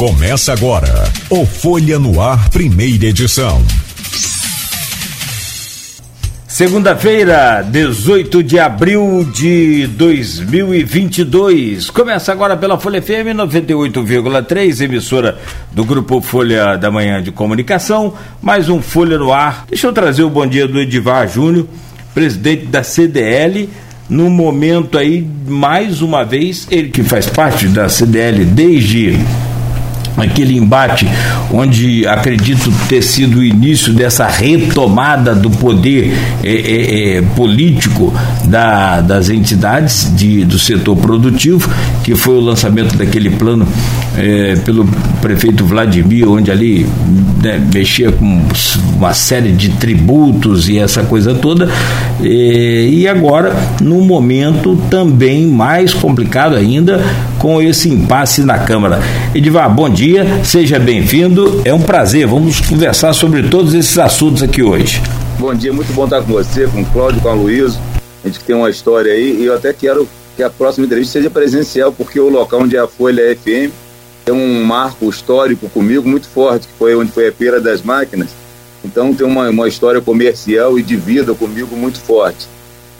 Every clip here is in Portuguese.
Começa agora o Folha no Ar, primeira edição. Segunda-feira, 18 de abril de 2022. Começa agora pela Folha FM 98,3, emissora do Grupo Folha da Manhã de Comunicação. Mais um Folha no Ar. Deixa eu trazer o bom dia do Edivar Júnior, presidente da CDL no momento aí, mais uma vez, ele que faz parte da CDL desde aquele embate onde acredito ter sido o início dessa retomada do poder é, é, é, político da, das entidades de, do setor produtivo, que foi o lançamento daquele plano é, pelo prefeito Vladimir, onde ali né, mexia com uma série de tributos e essa coisa toda, e agora, num momento também mais complicado ainda, com esse impasse na Câmara. Edivar, bom dia, seja bem-vindo, é um prazer, vamos conversar sobre todos esses assuntos aqui hoje. Bom dia, muito bom estar com você, com o Cláudio, com a Luísa, a gente tem uma história aí, e eu até quero que a próxima entrevista seja presencial, porque o local onde é a Folha FM tem um marco histórico comigo muito forte, que foi onde foi a Feira das Máquinas. Então tem uma, uma história comercial e de vida comigo muito forte.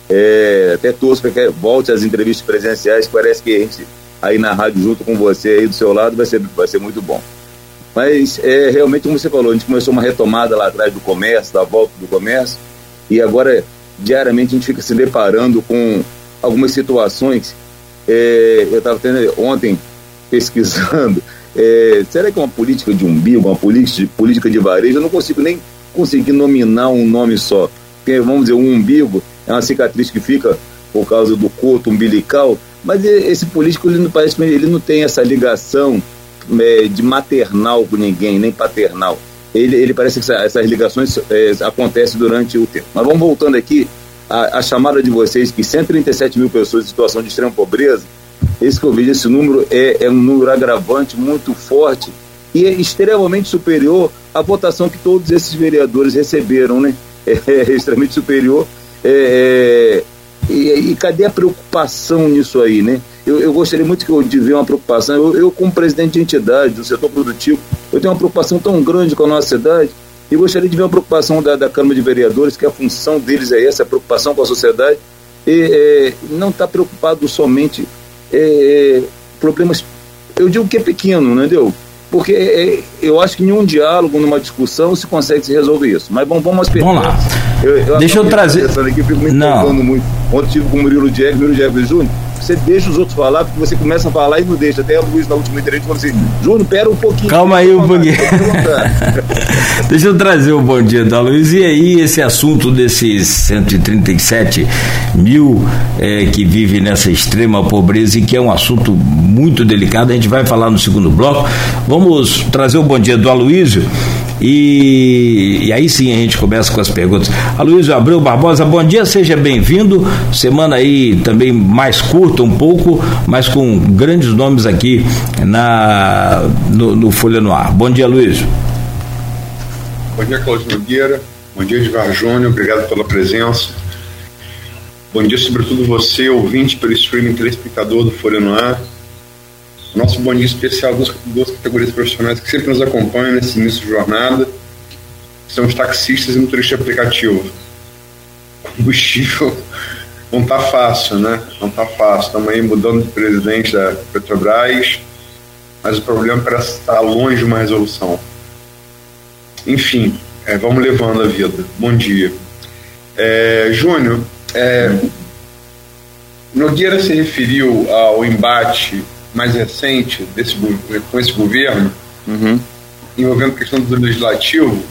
É, até torço para que volte às entrevistas presenciais, parece que a gente aí na rádio junto com você aí do seu lado vai ser, vai ser muito bom. Mas é realmente como você falou, a gente começou uma retomada lá atrás do comércio, da volta do comércio, e agora diariamente a gente fica se deparando com algumas situações. É, eu estava ontem pesquisando, é, será que é uma política de umbigo, uma política de, política de varejo? Eu não consigo nem conseguir nominar um nome só. Porque, vamos dizer, um umbigo é uma cicatriz que fica por causa do coto umbilical, mas esse político ele não parece ele não tem essa ligação é, de maternal com ninguém, nem paternal. Ele, ele parece que essa, essas ligações é, acontecem durante o tempo. Mas vamos voltando aqui, a, a, chamada de vocês que 137 mil pessoas em situação de extrema pobreza, esse que eu vejo, esse número é, é um número agravante muito forte e é extremamente superior à votação que todos esses vereadores receberam, né? É, é extremamente superior. É, é, e, e, cadê a preocupação nisso aí, né? Eu, eu gostaria muito de ver uma preocupação. Eu, eu, como presidente de entidade do setor produtivo, eu tenho uma preocupação tão grande com a nossa cidade e gostaria de ver uma preocupação da, da Câmara de Vereadores, que a função deles é essa, a preocupação com a sociedade, e é, não está preocupado somente é, problemas, eu digo que é pequeno, entendeu? Porque é, eu acho que em um diálogo, numa discussão, se consegue se resolver isso. Mas bom, vamos às perguntas. Vamos lá. Eu, eu Deixa eu trazer. Aqui, fico me Não. muito. Ontem tive com o Murilo Jack, Murilo Jack Júnior você deixa os outros falar, porque você começa a falar e não deixa. Até a Luiz na última entrevista falou assim: Júnior, pera um pouquinho. Calma aí um pouquinho. deixa eu trazer o bom dia da Luiz. E aí, esse assunto desses 137 mil é, que vivem nessa extrema pobreza e que é um assunto muito delicado, a gente vai falar no segundo bloco. Vamos trazer o bom dia do Aloísio. E, e, aí sim a gente começa com as perguntas. Aloysio Abreu Barbosa, bom dia, seja bem-vindo. Semana aí também mais curta um pouco, mas com grandes nomes aqui na, no, no Folha no Ar. Bom dia, Luiz. Bom dia, Cláudio Nogueira. Bom dia, Edvar Júnior. Obrigado pela presença. Bom dia, sobretudo você, ouvinte pelo streaming telespectador do Folha no Ar nosso bom dia especial duas, duas categorias profissionais que sempre nos acompanham nesse início de jornada, são os taxistas e motoristas de aplicativo. Combustível não está fácil, né? Não está fácil. Estamos aí mudando de presidente da Petrobras, mas o problema parece estar longe de uma resolução. Enfim, é, vamos levando a vida. Bom dia. É, Júnior, é, Nogueira se referiu ao embate mais recente desse, com esse governo, uhum. envolvendo a questão do legislativo,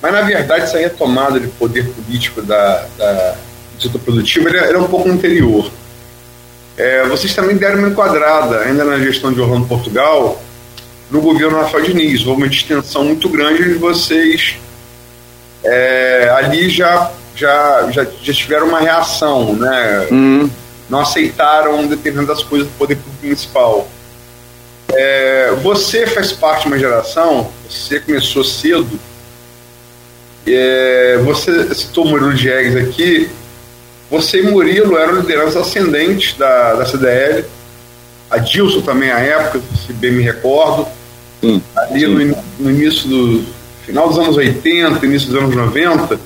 mas na verdade essa retomada de poder político da, da do setor produtivo era, era um pouco anterior. É, vocês também deram uma enquadrada, ainda na gestão de Orlando Portugal, no governo Rafael Diniz. Houve uma distensão muito grande de vocês é, ali já, já, já, já tiveram uma reação, né? Uhum não aceitaram determinadas coisas do poder público municipal. É, você faz parte de uma geração, você começou cedo, é, você citou Murilo Diegues aqui, você e Murilo eram lideranças ascendentes da, da CDL, a Dilson também à época, se bem me recordo, Sim. ali sim. No, no início do final dos anos 80, início dos anos 90,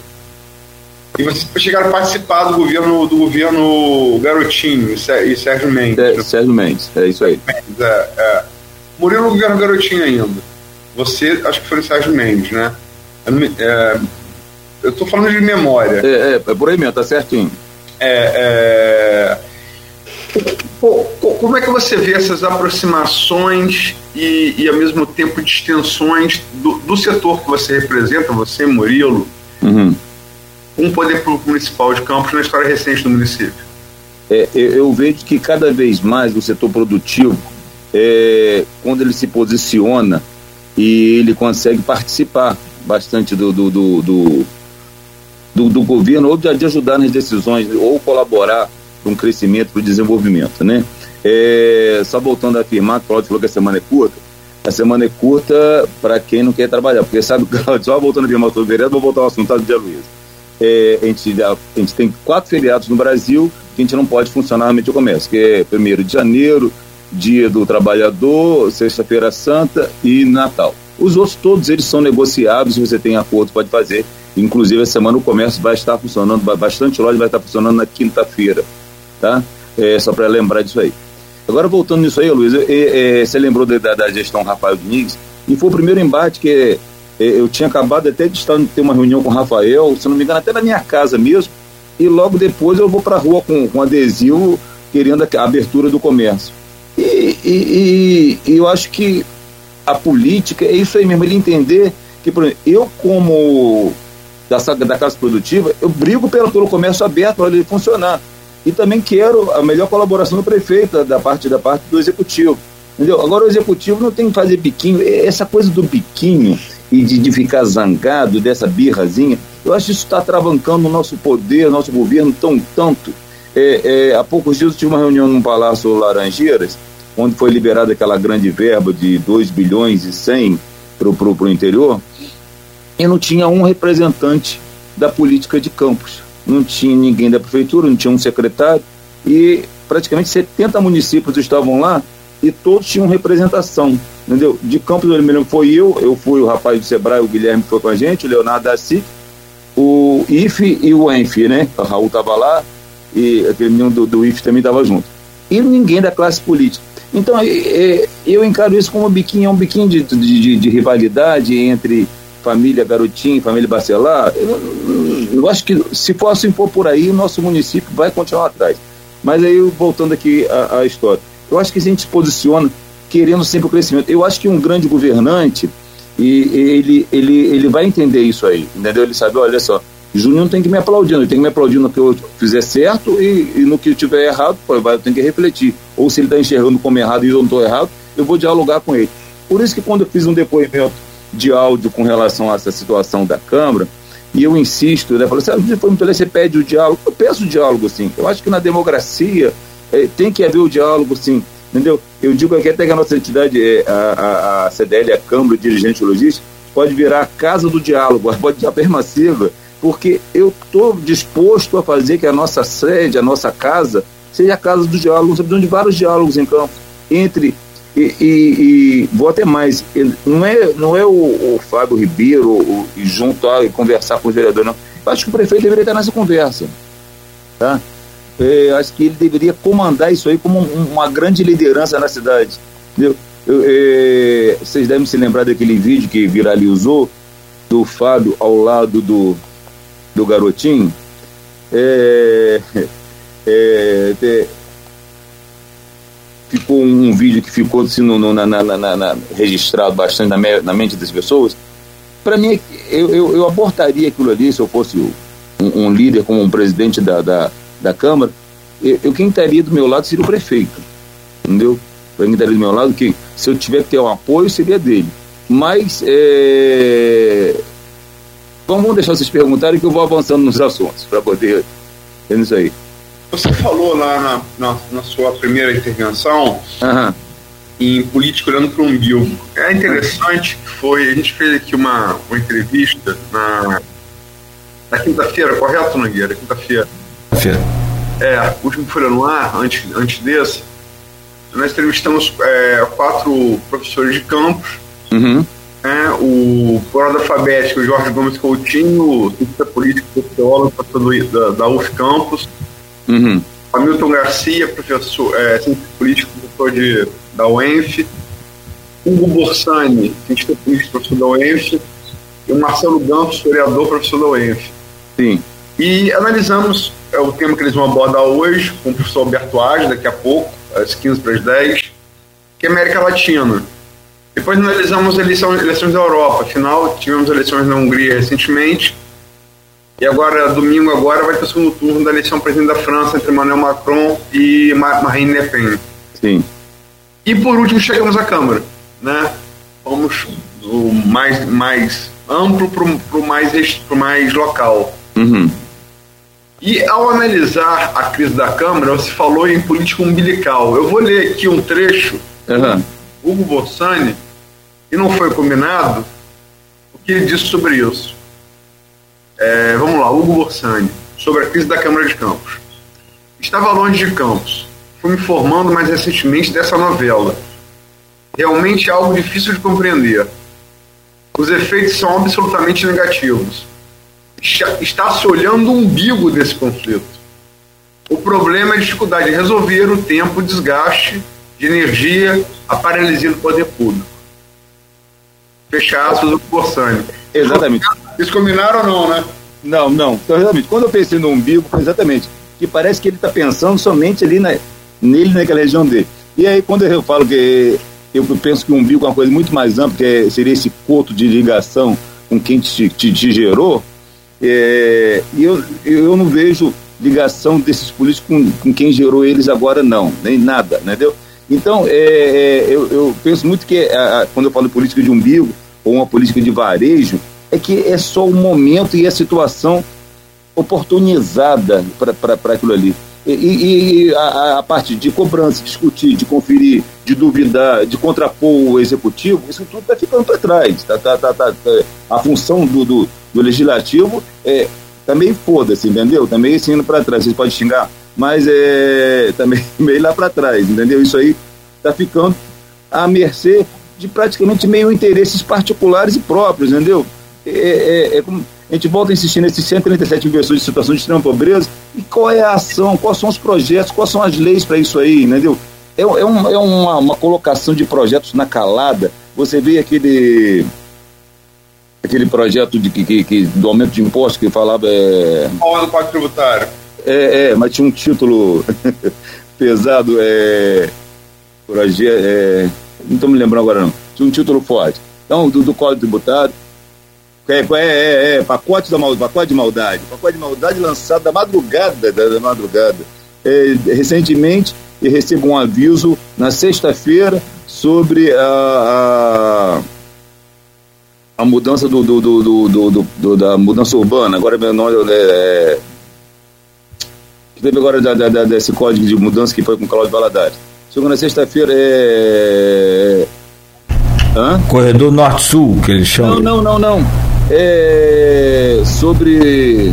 e vocês chegaram a participar do governo do governo Garotinho e Sérgio Mendes. É, Sérgio Mendes, é isso aí. Mendes, é, é. Murilo no governo Garotinho ainda. Você, acho que foi o Sérgio Mendes, né? É, eu estou falando de memória. É, é, é, por aí mesmo, tá certinho. É, é, como é que você vê essas aproximações e, e ao mesmo tempo distensões do, do setor que você representa, você, Murilo, uhum. O poder público municipal de Campos na história recente do município? É, eu vejo que cada vez mais o setor produtivo, é, quando ele se posiciona e ele consegue participar bastante do, do, do, do do, do governo ou de, de, ajudar nas decisões ou colaborar para um crescimento, para o desenvolvimento, né? É, só voltando a afirmar, Cláudio falou que a semana é curta. A semana é curta para quem não quer trabalhar, porque sabe, Cláudio, só voltando a afirmar o vereador, vou voltar ao assunto do dia Luiz. É, a, gente, a, gente tem quatro feriados no Brasil que a gente não pode funcionar realmente o comércio, que é primeiro de janeiro, dia do trabalhador, sexta-feira santa e Natal. Os outros todos eles são negociáveis, se você tem acordo pode fazer Inclusive, essa semana o comércio vai estar funcionando, bastante loja vai estar funcionando na quinta-feira, tá? É, só para lembrar disso aí. Agora, voltando nisso aí, Luiz, é, é, você lembrou da, da, gestão Rafael Diniz, e foi o primeiro embate que eu tinha acabado até de estar ter uma reunião com o Rafael, se não me engano, até na minha casa mesmo, e logo depois eu vou para a rua com, com adesivo querendo a abertura do comércio. E, e, e, eu acho que a política é isso aí mesmo, ele entender que, por exemplo, eu como da, da Casa Produtiva, eu brigo pelo, pelo comércio aberto para ele funcionar. E também quero a melhor colaboração do prefeito, da parte, da parte do executivo. Entendeu? Agora o executivo não tem que fazer biquinho. Essa coisa do biquinho e de, de ficar zangado dessa birrazinha, eu acho que isso está travancando o nosso poder, nosso governo tão tanto. É, é, há poucos dias eu tive uma reunião no Palácio Laranjeiras, onde foi liberada aquela grande verba de 2 bilhões e 100 para o interior, e não tinha um representante da política de campos. Não tinha ninguém da prefeitura, não tinha um secretário, e praticamente 70 municípios estavam lá e todos tinham representação, entendeu? De Campos do Vermelho foi eu, eu fui o rapaz do Sebrae, o Guilherme foi com a gente, o Leonardo Dassi, o IFE e o ENF, né? O Raul estava lá e aquele menino do, do IFE também estava junto. E ninguém da classe política. Então, é, é, eu encaro isso como um biquinho, é um biquinho de, de, de, de rivalidade entre família Garotinho, família Bacelar, eu, eu, acho que se for assim for por aí, o nosso município vai continuar atrás. Mas aí, voltando aqui à, à história, eu acho que a gente se posiciona querendo sempre o crescimento. Eu acho que um grande governante, e, ele, ele, ele vai entender isso aí, entendeu? Ele sabe, olha só, Júnior não tem que me aplaudir, ele tem que me aplaudir no que eu fizer certo e, e no que eu tiver errado, pô, eu tenho que refletir. Ou se ele está enxergando como errado e eu não estou errado, eu vou dialogar com ele. Por isso que quando eu fiz um depoimento de áudio com relação a essa situação da Câmara, e eu insisto, né, falo assim, ah, você pede o diálogo, eu peço o diálogo, sim. Eu acho que na democracia é, tem que haver o diálogo, sim. Entendeu? Eu digo aqui até que a nossa entidade, é, a, a, a CDL, a Câmara de Dirigente Logística, pode virar a casa do diálogo, pode ser permassiva, porque eu estou disposto a fazer que a nossa sede, a nossa casa, seja a casa do diálogo, nós precisamos de vários diálogos em campo, entre e, e, e, vou até mais, não é, não é o, o Fábio Ribeiro o, junto a conversar com o vereador, não. Eu acho que o prefeito deveria estar nessa conversa. Tá? É, acho que ele deveria comandar isso aí como um, uma grande liderança na cidade. Entendeu? Eu, é, vocês devem se lembrar daquele vídeo que viralizou do Fábio ao lado do, do garotinho. É, é, ficou um, vídeo que ficou assim, no, no, na, na, na, registrado bastante na, me, na mente das pessoas. Para mim, eu, eu, eu, abortaria aquilo ali se eu fosse um, um líder como um presidente da, da, da Câmara. Eu, eu, quem estaria do meu lado seria o prefeito, entendeu? Quem estaria do meu lado, que se eu tiver que ter um apoio, seria dele. Mas, é... vamos deixar vocês perguntarem que eu vou avançando nos assuntos para poder. É isso aí. Você falou lá na, na, na sua primeira intervenção uhum. em política olhando para o umbigo. É interessante que foi, a gente fez aqui uma, uma entrevista na, na quinta-feira, correto, Nogueira? Quinta-feira. Quinta-feira. É, o último Folha no Ar, antes, antes desse, nós entrevistamos é, quatro professores de campus Uhum. É, o por ordem alfabética, o Jorge Gomes Coutinho, cientista político, sociólogo, professor da, da UF Campus. Uhum. Hamilton Garcia, professor, é, cientista político, professor de, da UENF. Hugo Borsani, cientista político, professor da UENF. E o Marcelo Ganso, historiador, professor da UENF. Sim. E analisamos é, o tema que eles vão abordar hoje com o professor Alberto Age, daqui a pouco, às 15 para as 10, que é América Latina. Depois analisamos eleições, eleições da Europa. Afinal, tivemos eleições na Hungria recentemente. E agora, domingo agora, vai ter o segundo turno da eleição presidente da França entre Emmanuel Macron e Marine Le Pen. Sim. E por último chegamos à Câmara, né? Vamos do mais, mais amplo para o mais, mais local. Uhum. E ao analisar a crise da Câmara, se falou em política umbilical. Eu vou ler aqui um trecho uhum. Hugo Bossani, e não foi combinado, o que ele disse sobre isso. É, vamos lá, Hugo Borsani, sobre a crise da Câmara de Campos. Estava longe de Campos. Fui me informando mais recentemente dessa novela. Realmente é algo difícil de compreender. Os efeitos são absolutamente negativos está se olhando o umbigo desse conflito. O problema é a dificuldade de resolver o tempo, o desgaste de energia, a paralisia do poder público. Fechar aspas do Borsani. Exatamente. Eles combinaram ou não, né? Não, não. Então, exatamente. Quando eu pensei no umbigo, exatamente. Que parece que ele está pensando somente ali na, nele, naquela região dele. E aí, quando eu falo que eu penso que o umbigo é uma coisa muito mais ampla, que é, seria esse coto de ligação com quem te, te, te gerou, é, e eu, eu não vejo ligação desses políticos com, com quem gerou eles agora, não, nem nada, entendeu? Então, é, é, eu, eu, penso muito que a, quando eu falo política de umbigo ou uma política de varejo, é que é só o momento e a situação oportunizada para aquilo ali. E, e a, a, parte de cobrança, discutir, de conferir, de duvidar, de contrapor o executivo, isso tudo está ficando para trás. Tá, tá, tá, tá, a função do, do, do legislativo é, também foda-se, entendeu? Também indo para trás. Vocês podem xingar, mas é também meio lá para trás, entendeu? Isso aí está ficando à mercê de praticamente meio interesses particulares e próprios, entendeu? É, é, é como a gente volta a insistir nesses 137 mil pessoas de situação de extrema pobreza. E qual é a ação? Quais são os projetos? Quais são as leis para isso aí? Entendeu? É, é, um, é uma, uma, colocação de projetos na calada. Você vê aquele aquele projeto de, que, que, do aumento de impostos que falava. É... Qual do Pacto Tributário? É, é, mas tinha um título pesado. É, projeto, é, não estou me lembrando agora, não. Tinha um título forte. Então, do, do Código Tributário é, é, é, é, pacote, da mal, pacote de maldade. Pacote de maldade lançado da madrugada, da, da madrugada. É, recentemente, eu recebo um aviso na sexta-feira sobre a, a, a, mudança do, do, do, do, do da mudança urbana. Agora meu nome é, é que teve agora da, da, desse código de mudança que foi com o Cláudio Valadares. Chegou na sexta-feira, é, Hã? Corredor Norte-Sul, que eles chamam. Não, não, não, não é, sobre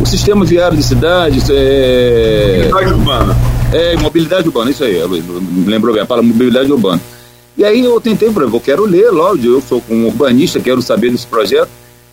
o sistema viário de cidades. É, mobilidade urbana. É, mobilidade urbana, isso aí, lembrou bem, fala mobilidade urbana. E aí eu tentei, por exemplo, eu quero ler, lógico, eu sou um urbanista, quero saber desse projeto.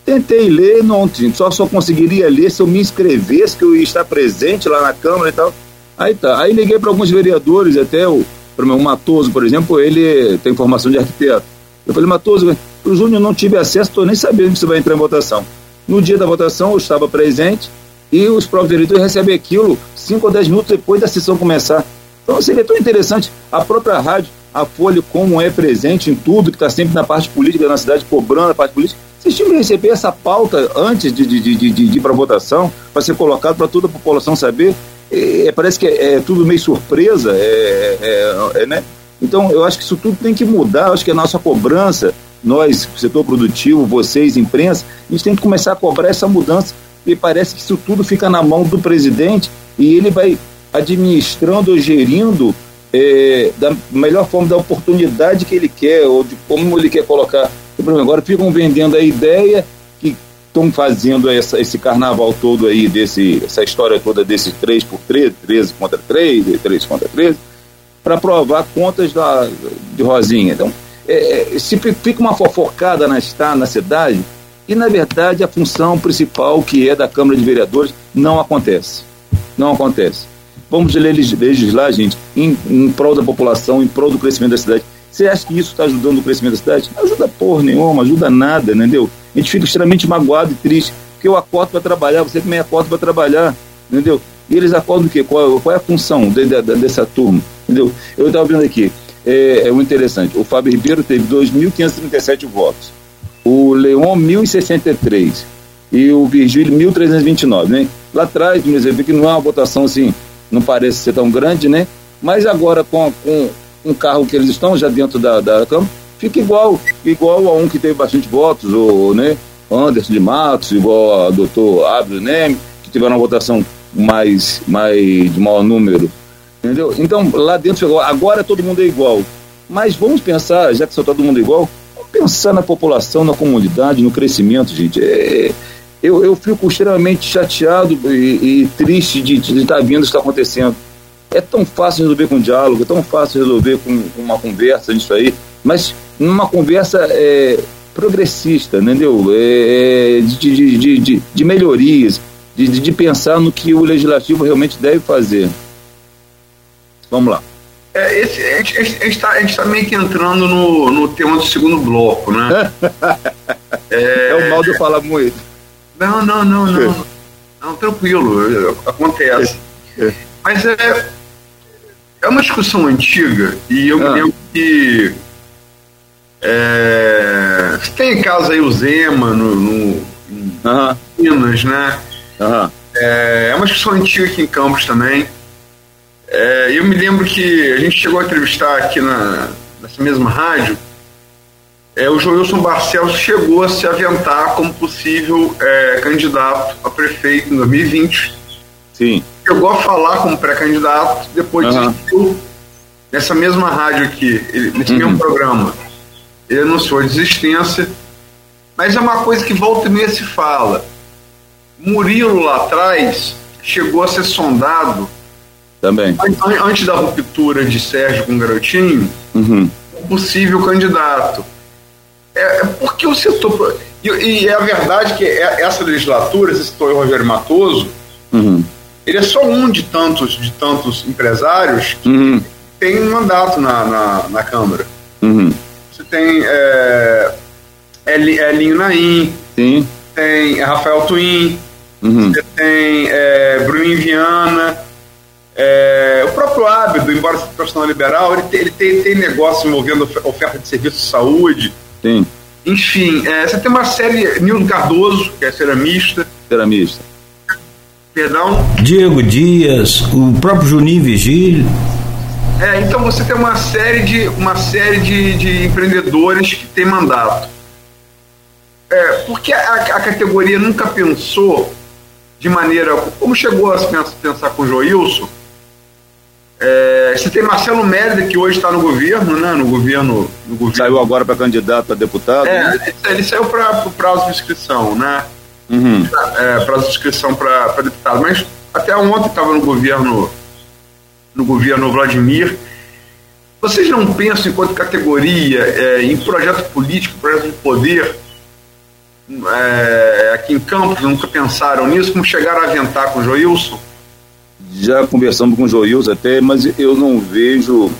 Tentei ler, não, só, só conseguiria ler se eu me inscrevesse, que eu ia estar presente lá na Câmara e tal. Aí tá. Aí liguei para alguns vereadores, até o, o Matoso, por exemplo, ele tem formação de arquiteto. Eu falei, Matoso, o Júnior não tive acesso, estou nem sabendo se vai entrar em votação. No dia da votação, eu estava presente e os próprios eleitores recebem aquilo 5 ou 10 minutos depois da sessão começar. Então seria tão interessante a própria rádio, a Folha, como é presente em tudo, que está sempre na parte política da cidade, cobrando a parte política. Vocês tinham que receber essa pauta antes de, de, de, de, de ir para votação, para ser colocado para toda a população saber. É, parece que é, é, tudo meio surpresa, é, é, é, né? Então, eu acho que isso tudo tem que mudar. Eu acho que a nossa cobrança nós, setor produtivo, vocês, imprensa, a gente tem que começar a cobrar essa mudança, e parece que isso tudo fica na mão do presidente e ele vai administrando ou gerindo é, da melhor forma, da oportunidade que ele quer, ou de como ele quer colocar. Agora ficam vendendo a ideia que estão fazendo essa, esse carnaval todo aí, desse, essa história toda desse 3 por 13, 13 contra 3, 3 contra 13, para provar contas da, de Rosinha. Então, é, é se fica uma fofocada na, na cidade e, na verdade, a função principal, que é da Câmara de Vereadores, não acontece. Não acontece. Vamos legislar, gente, em, em prol da população, em prol do crescimento da cidade. Você acha que isso está ajudando o crescimento da cidade? Não ajuda porra nenhuma, ajuda nada, entendeu? A gente fica extremamente magoado e triste, porque eu acordo para trabalhar, você também acorda para trabalhar, entendeu? E eles acordam o quê? Qual, qual é a função de, de, de, dessa turma, entendeu? Eu estava vendo aqui, é, é muito interessante, o Fábio Ribeiro teve 2.537 votos, o Leon 1.063 e o Virgílio 1.329, né? Lá atrás, por exemplo, que não é uma votação assim, não parece ser tão grande, né? Mas agora com, com um carro que eles estão já dentro da, da Câmara, fica igual, igual a um que teve bastante votos, ou, né, Anderson de Matos, igual a doutor Abel Neme, que tiveram uma votação mais, mais de maior número. Entendeu? Então, lá dentro, agora todo mundo é igual. Mas vamos pensar, já que só todo mundo é igual, vamos pensar na população, na comunidade, no crescimento, gente. É, eu, eu fico extremamente chateado e, e triste de, de estar vendo isso que está acontecendo. É tão fácil resolver com diálogo, é tão fácil resolver com, com uma conversa nisso aí, mas numa conversa é, progressista, entendeu? É, é de, de, de, de, melhorias, de, de pensar no que o legislativo realmente deve fazer. Vamos lá. É, esse, a gente está tá meio que entrando no, no tema do segundo bloco, né? é, é o mal de eu falar muito. Não, não, não, não. Não, tranquilo, acontece. É. Mas é, é uma discussão antiga e eu ah. me lembro que é, tem em casa aí o Zema no, no em Minas, né? É, é uma discussão antiga aqui em Campos também. É, eu me lembro que a gente chegou a entrevistar aqui na, nessa mesma rádio. É, o Joilson Barcelos chegou a se aventar como possível é, candidato a prefeito em 2020. Sim chegou a falar como pré-candidato, depois uhum. desistiu nessa mesma rádio aqui, ele, nesse uhum. mesmo programa. Ele anunciou a desistência, mas é uma coisa que volta e meia se fala. Murilo lá atrás chegou a ser sondado também antes da ruptura de Sérgio com o Garotinho, uhum. possível candidato. É, é porque o setor. E, e, é a verdade que é, essa legislatura, citou o Rogério Matoso, uhum ele é só um de tantos, de tantos empresários que uhum. tem um mandato na, na, na Câmara. Uhum. Você tem é, Elinho Naim, Sim. tem Rafael Twin, uhum. você tem é, Bruno Viana, é, o próprio Ábido, embora seja profissional liberal, ele tem, ele tem, tem negócio envolvendo oferta de serviço de saúde. Sim. Enfim, é, você tem uma série, Nildo Cardoso, que é ceramista. Ceramista. Perdão? Diego Dias, o próprio Juninho Vigílio. É, então você tem uma série de, uma série de, de empreendedores que tem mandato. É, porque a, a, categoria nunca pensou de maneira. Como chegou a pensar, pensar com o Joilson? É, você tem Marcelo Mérida, que hoje está no governo, né? No governo, no governo. Saiu agora para candidato a deputado? É, né? ele saiu para o prazo de inscrição, né? uhum. é, para inscrição para deputado. Mas até ontem estava no governo, no governo Vladimir. Vocês não pensam, enquanto categoria, é, em projeto político, projeto de poder, é, aqui em Campos, nunca pensaram nisso? Como chegaram a aventar com o Joilson? Já conversamos com o Joilson até, mas eu não vejo.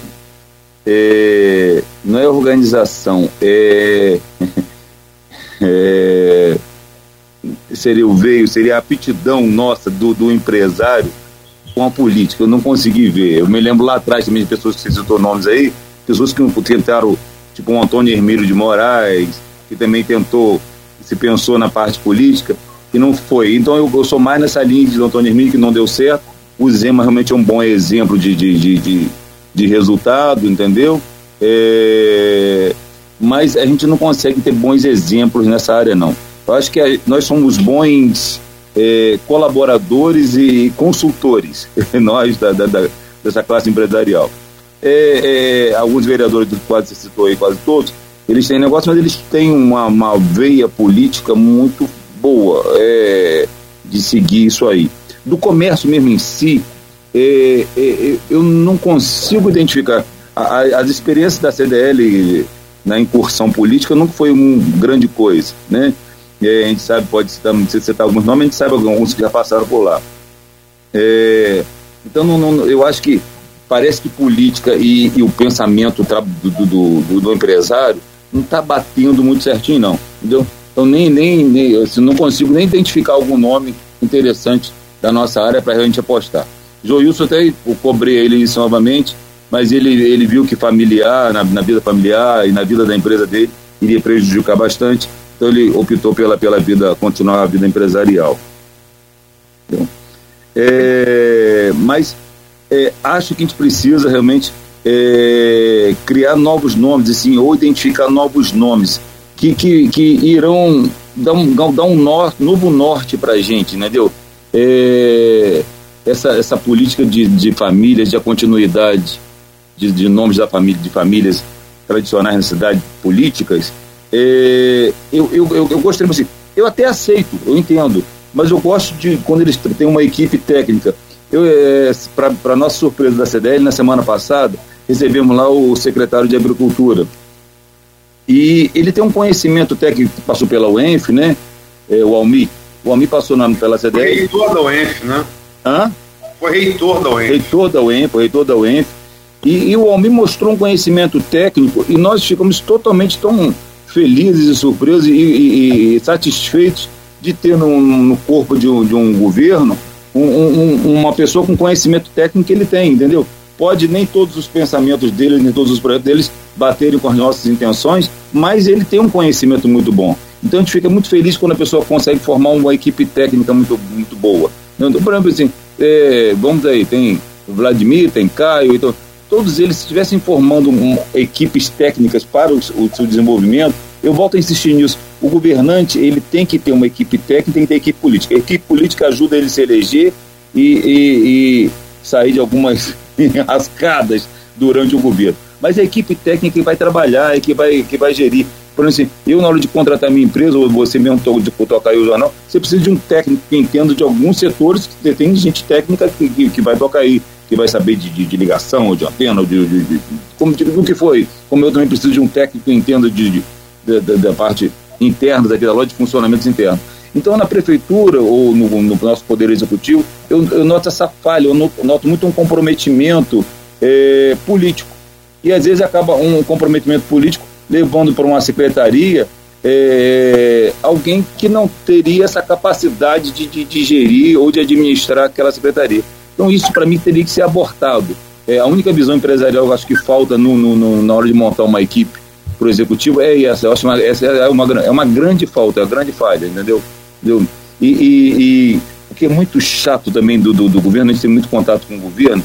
É, não é organização, é, é seria o veio, seria a aptidão nossa do, do empresário com a política. Eu não consegui ver. Eu me lembro lá atrás também de pessoas que citou nomes aí, pessoas que tentaram, tipo um Antônio Hermílio de Moraes, que também tentou, se pensou na parte política, e não foi. Então eu, eu sou mais nessa linha de Antônio Hermílio, que não deu certo. O Zema realmente é um bom exemplo de, de, de, de, de resultado, entendeu? É... Mas a gente não consegue ter bons exemplos nessa área, não. Eu acho que nós somos bons é, colaboradores e consultores, nós da, da, da, dessa classe empresarial. É, é, alguns vereadores, quase você citou aí, quase todos, eles têm negócio, mas eles têm uma, uma veia política muito boa é, de seguir isso aí. Do comércio mesmo em si, é, é, eu não consigo identificar. as experiências da CDL na incursão política nunca foi uma grande coisa, né? É, a gente sabe, pode citar, sei citar alguns nomes, a gente sabe alguns que já passaram por lá. É, então, não, não, eu acho que parece que política e, e o pensamento do, do, do, do empresário não está batendo muito certinho, não. Entendeu? Então, nem, nem, nem assim, não consigo nem identificar algum nome interessante da nossa área para a gente apostar. Joilson até eu cobrei isso novamente, mas ele, ele viu que familiar, na, na vida familiar e na vida da empresa dele, iria prejudicar bastante, então ele optou pela, pela vida, continuar a vida empresarial. Então, é, mas é, acho que a gente precisa realmente é, criar novos nomes, assim, ou identificar novos nomes que, que, que irão dar um, dar um norte, novo norte para a gente, entendeu? É, essa, essa política de, de famílias, de continuidade de, de nomes da família, de famílias tradicionais na cidade, políticas, é, eu, eu, eu, eu gostaria, assim, eu até aceito, eu entendo, mas eu gosto de quando eles têm uma equipe técnica. Eu, é, para nossa surpresa da CDL, na semana passada, recebemos lá o secretário de Agricultura. E ele tem um conhecimento técnico que passou pela UENF, né? É, o Almi. O Almi passou na, pela CDL. Foi reitor da UENF, né? Hã? Foi reitor da UENF. Reitor da UENF, reitor da UENF. E, e o Almi mostrou um conhecimento técnico e nós ficamos totalmente tão felizes e surpresos e, e, e satisfeitos de ter no, no corpo de um, de um governo um, um, uma pessoa com conhecimento técnico que ele tem, entendeu? Pode nem todos os pensamentos dele, nem todos os projetos deles baterem com as nossas intenções, mas ele tem um conhecimento muito bom. Então a gente fica muito feliz quando a pessoa consegue formar uma equipe técnica muito, muito boa. Então, por exemplo, assim, é, vamos aí, tem Vladimir, tem Caio, então, todos eles estivessem formando um, equipes técnicas para o, o seu desenvolvimento, eu volto a insistir nisso. O governante ele tem que ter uma equipe técnica, tem que ter equipe política. A equipe política ajuda ele a se eleger e, e, e sair de algumas enrascadas durante o governo. Mas a equipe técnica que vai trabalhar e que vai, que vai gerir. Por exemplo, assim, eu na hora de contratar minha empresa, ou você mesmo de tocar aí o jornal, você precisa de um técnico que entenda de alguns setores, que tem gente técnica que, que, vai tocar aí, que vai saber de, de, de ligação, ou de antena, ou de, de, como, do que foi. Como eu também preciso de um técnico que entenda de, da, parte interna daquela loja, de funcionamentos internos. Então, na prefeitura ou no, no nosso poder executivo, eu, eu, noto essa falha, eu noto muito um comprometimento é, político. E às vezes acaba um comprometimento político levando para uma secretaria é, alguém que não teria essa capacidade de, de, de, gerir ou de administrar aquela secretaria. Então, isso para mim teria que ser abortado. É, a única visão empresarial que eu acho que falta no, no, no, na hora de montar uma equipe para o executivo é essa. Eu acho uma, essa é uma, é uma grande falta, é uma grande falha, entendeu? entendeu? E, e, e o que é muito chato também do, do, do, governo, a gente tem muito contato com o governo,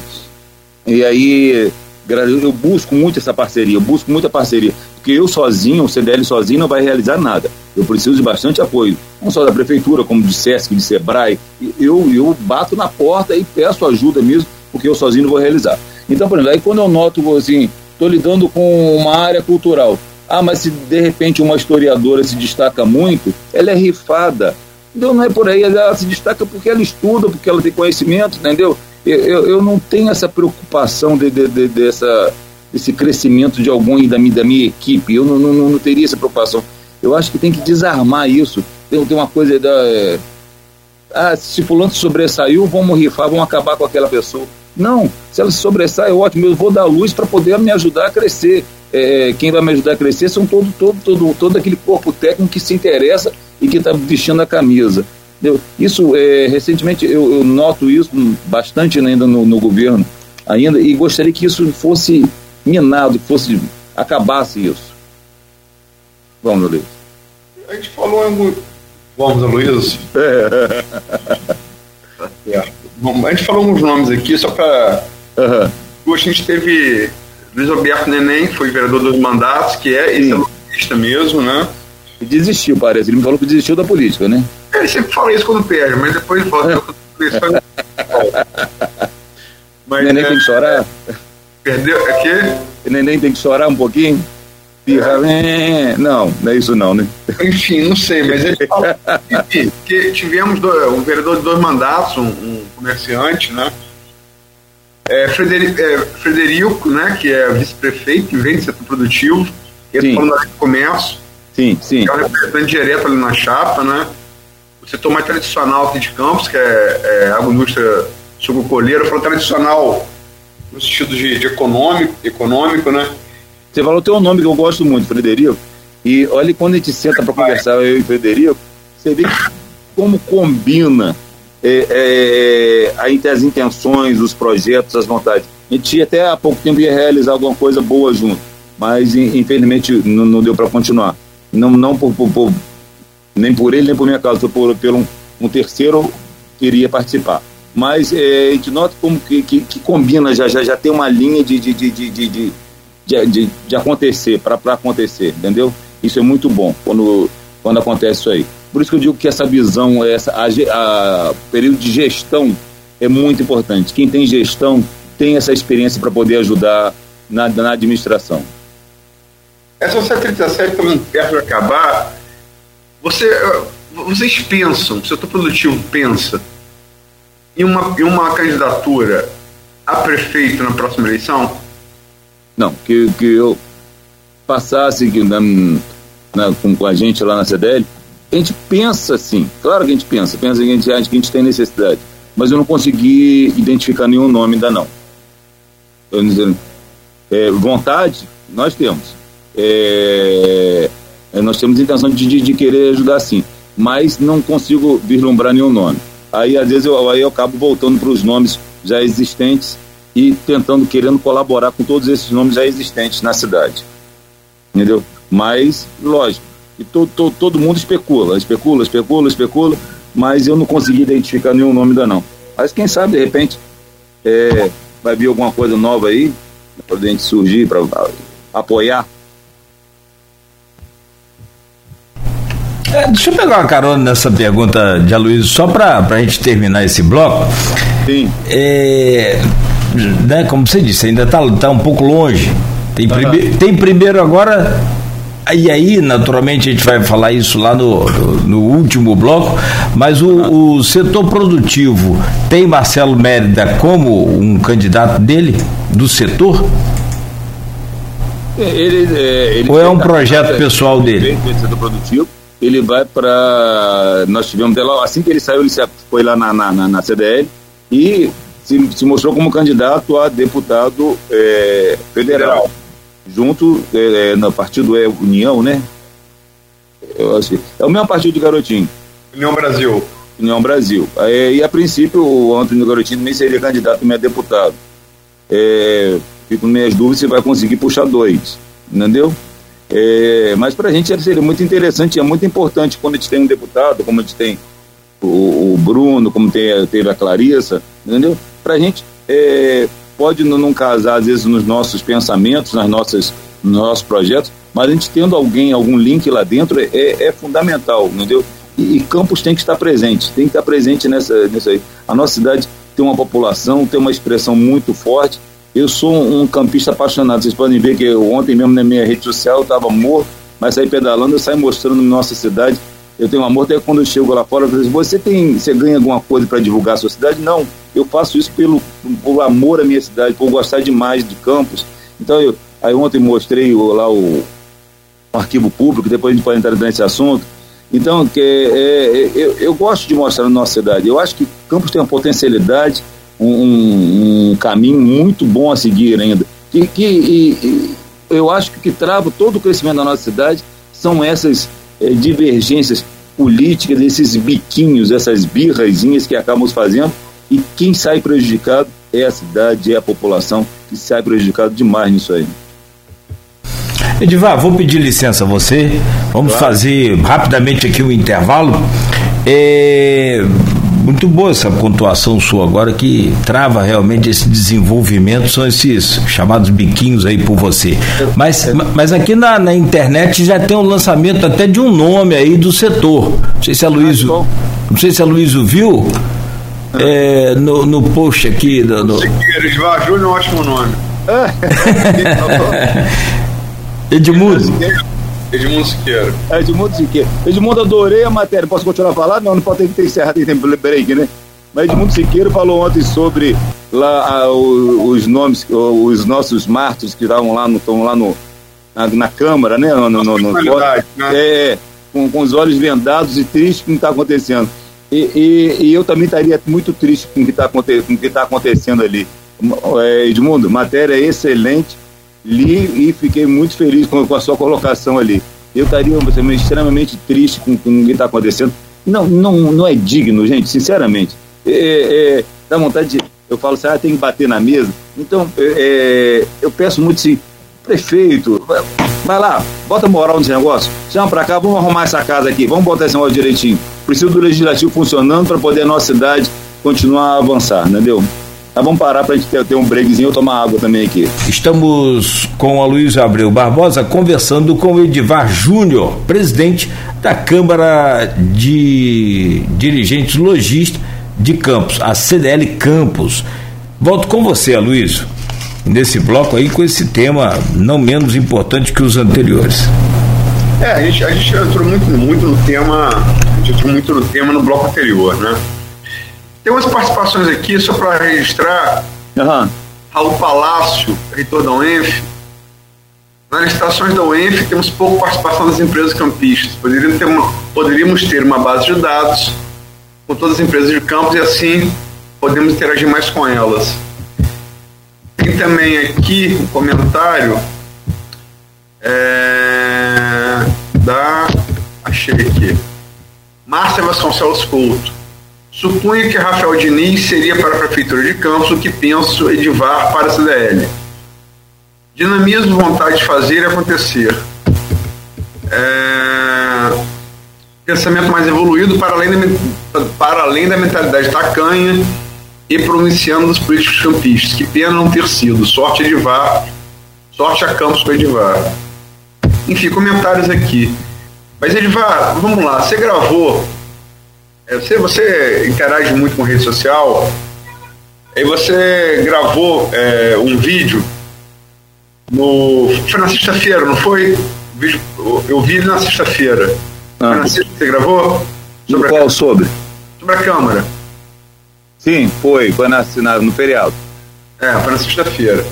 e aí eu busco muito essa parceria, eu busco muita parceria, porque eu sozinho, o CDL sozinho não vai realizar nada. Eu preciso de bastante apoio, não só da prefeitura, como de SESC, de SEBRAE. Eu, eu bato na porta e peço ajuda mesmo, porque eu sozinho não vou realizar. Então, por exemplo, aí quando eu noto assim, estou lidando com uma área cultural. Ah, mas se de repente uma historiadora se destaca muito, ela é rifada. Então não é por aí, ela se destaca porque ela estuda, porque ela tem conhecimento, entendeu? Eu, eu, não tenho essa preocupação de, de, de, dessa, desse crescimento de algum da minha, da minha equipe, eu não, não, não teria essa preocupação. Eu acho que tem que desarmar isso. Tem, tem uma coisa da. É, ah, se fulano sobressaiu, vamos rifar, vamos acabar com aquela pessoa. Não, se ela se sobressai, é ótimo, eu vou dar luz para poder me ajudar a crescer. É, quem vai me ajudar a crescer são todo, todo, todo, todo aquele corpo técnico que se interessa e que está vestindo a camisa. Isso, é, recentemente, eu, eu, noto isso bastante ainda no, no, governo, ainda, e gostaria que isso fosse minado, que fosse, acabasse isso. Vamos, Luiz. A gente falou em... Vamos, Luiz. É. Bom, a gente falou uns nomes aqui, só para. Uhum. Hoje a gente teve Luiz Alberto Neném, que foi vereador dos mandatos, que é, esse é mesmo, né? E desistiu, parece. Ele me falou que desistiu da política, né? É, ele sempre fala isso quando perde, mas depois volta. mas, Neném é, tem que chorar? Perdeu? Aqui? O Neném tem que chorar um pouquinho? É. Não, não é isso não, né? Enfim, não sei, mas ele fala que tivemos um vereador de dois mandatos, um, um comerciante, né? É, Frederico, é, Frederico, né, que é vice-prefeito, que vem do setor produtivo, Ele falando da comércio. Sim, sim. Que é um representante direto ali na chapa, né? O setor mais tradicional aqui de Campos, que é, é a indústria sucrocolheira, falou tradicional no sentido de, de, econômico, econômico, né? Você falou tem um nome que eu gosto muito, Frederico. E olha, quando a gente senta para conversar, eu e o Frederico, você vê como combina é, é, as intenções, os projetos, as vontades. A gente até há pouco tempo ia realizar alguma coisa boa junto, mas infelizmente não, não deu para continuar. Não, não por, por, por, nem por ele, nem por minha causa, por, pelo um, um terceiro iria participar. Mas é, a gente nota como que, que, que, combina, já, já, já tem uma linha de, de, de, de, de, de, de, de acontecer, para acontecer, entendeu? Isso é muito bom quando, quando acontece isso aí. Por isso que eu digo que essa visão, essa, a, a período de gestão é muito importante. Quem tem gestão tem essa experiência para poder ajudar na, na administração. Essa 737 também perto de acabar, você, vocês pensam, o setor produtivo pensa em uma, em uma candidatura a prefeito na próxima eleição? Não, que, que eu passasse na, na, com, com a gente lá na CDL, a gente pensa assim, claro que a gente pensa, pensa que a gente acha que a gente tem necessidade, mas eu não consegui identificar nenhum nome ainda não. Eu, é, vontade, nós temos. É, é, nós temos intenção de, de, de, querer ajudar sim, mas não consigo vislumbrar nenhum nome. Aí às vezes eu, aí eu acabo voltando para os nomes já existentes e tentando, querendo colaborar com todos esses nomes já existentes na cidade. Entendeu? Mas, lógico, e to, to, todo mundo especula, especula, especula, especula, mas eu não consegui identificar nenhum nome ainda não. Mas quem sabe, de repente, é, vai vir alguma coisa nova aí, para a gente surgir, para apoiar É, deixa eu pegar uma carona nessa pergunta de Aloysio, só para a gente terminar esse bloco. Sim. É, né, como você disse, ainda está tá um pouco longe. Tem, prime, tem primeiro agora e aí, naturalmente, a gente vai falar isso lá no, no, último bloco, mas o, o, setor produtivo tem Marcelo Mérida como um candidato dele, do setor? Ele, é, ele Ou é um projeto pessoal dele? Setor produtivo ele vai para. Nós tivemos dela, assim que ele saiu, ele foi lá na, na, na CDL e se, se, mostrou como candidato a deputado é, federal, junto é, no partido é União, né? Eu acho que é o mesmo partido de Garotinho. União Brasil. União Brasil. É, e a princípio o Antônio Garotinho também seria candidato a deputado. É, fico com minhas dúvidas se vai conseguir puxar dois, entendeu? É, mas para a gente seria muito interessante, é muito importante quando a gente tem um deputado, como a gente tem o, o Bruno, como tem, teve a Clarissa, entendeu? Para a gente é, pode não casar às vezes nos nossos pensamentos, nas nossas, nos nossos projetos, mas a gente tendo alguém, algum link lá dentro é, é fundamental, entendeu? E, e, Campos tem que estar presente, tem que estar presente nessa, nessa aí. A nossa cidade tem uma população, tem uma expressão muito forte eu sou um campista apaixonado. Vocês podem ver que eu, ontem mesmo na minha rede social eu estava morto, mas saí pedalando, eu saí mostrando nossa cidade. Eu tenho amor até quando eu chego lá fora, eu falo assim, você tem, você ganha alguma coisa para divulgar a sua cidade? Não, eu faço isso pelo, pelo amor à minha cidade, por gostar demais de campos. Então eu, aí ontem mostrei lá o, o arquivo público, depois a gente pode entrar nesse assunto. Então, que, é, é, eu, eu gosto de mostrar a nossa cidade. Eu acho que Campos tem uma potencialidade, um, um caminho muito bom a seguir ainda. Que, que e, e eu acho que o que trava todo o crescimento da nossa cidade são essas é, divergências políticas, esses biquinhos, essas birrazinhas que acabamos fazendo, e quem sai prejudicado é a cidade, é a população que sai prejudicado demais nisso aí. Edivar, vou pedir licença a você. Vamos claro. fazer rapidamente aqui um intervalo. É, muito boa essa pontuação sua agora que trava realmente esse desenvolvimento, são esses chamados biquinhos aí por você. Mas, mas aqui na, na internet já tem um lançamento até de um nome aí do setor. Não sei se a Luísa. Não sei se a Luísa viu. É, no, no post aqui. Do, no... Siqueira, Júnior é um ótimo nome. Edmundo. Edmundo Siqueira. É, Edmundo Siqueira. Edmundo, adorei a matéria. Posso continuar a falar? Não, não pode ter que ter encerrado, tem tempo break, né? Mas Edmundo Siqueira falou ontem sobre lá os nomes, os nossos mártires que estavam lá, estão lá no, na, na Câmara, né? No, no, no, no né? É, com, com os olhos vendados e triste com o que está acontecendo. E, e, e, eu também estaria muito triste com o que está tá acontecendo ali. É, Edmundo, matéria excelente, li e fiquei muito feliz com, com a sua colocação ali. Eu estaria extremamente triste com, com o que está acontecendo. Não, não, não é digno, gente, sinceramente. É, é, dá vontade de. Eu falo assim, ah, tem que bater na mesa. Então, é, é eu peço muito se prefeito, vai lá, bota moral nesse negócio, chama pra cá, vamos arrumar essa casa aqui, vamos botar esse negócio direitinho. Preciso do legislativo funcionando para poder a nossa cidade continuar a avançar, entendeu? Tá, vamos parar para a gente ter, ter um breakzinho e tomar água também aqui. Estamos com a Luiz Abreu Barbosa conversando com o Edivar Júnior, presidente da Câmara de Dirigentes Logistas de Campos, a CDL Campos. Volto com você, Aloysio nesse bloco aí com esse tema não menos importante que os anteriores. É, a gente, a gente entrou muito, muito no tema, a gente entrou muito no tema no bloco anterior, né? Tem umas participações aqui, só para registrar. Uhum. Raul Palácio, reitor da UENF. Nas licitações da UENF temos pouco participação das empresas campistas. Poderíamos ter uma, poderíamos ter uma base de dados com todas as empresas de campos e assim podemos interagir mais com elas. Tem também aqui um comentário é, da. Achei aqui. Márcia Vasconcelos Couto. Supunha que Rafael Diniz seria para a Prefeitura de Campos o que penso Edivar para a CDL. Dinamismo, vontade de fazer e acontecer. É, pensamento mais evoluído para além da, para além da mentalidade tacanha e pronunciando dos políticos campistas. Que pena não ter sido. Sorte Edivar. Sorte a Campos com Edivar. Enfim, comentários aqui. Mas Edivar, vamos lá. Você gravou. É, você, você interage muito com rede social. Aí você gravou é, um vídeo no. Foi na sexta-feira, não foi? eu vi ele na sexta-feira. Ah. Foi na sexta que você gravou? Sobre qual? A, sobre? Sobre a Câmara. Sim, foi, foi na, na, no feriado. É, foi na sexta-feira.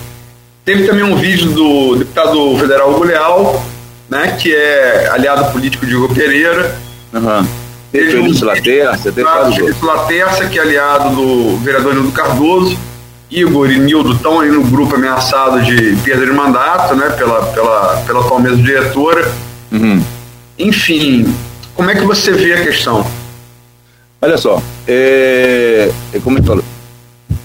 Teve também um vídeo do deputado federal Hugo Leal, né, que é aliado político de Hugo Pereira. Uhum. Felício Laterça, teve Felício Laterça, que é aliado do vereador Nildo Cardoso. Igor e Nildo estão aí no grupo ameaçado de perda de mandato, né, pela, pela, pela atual mesa diretora. Uhum. Enfim, como é que você vê a questão? Olha só, é, é como eu falo,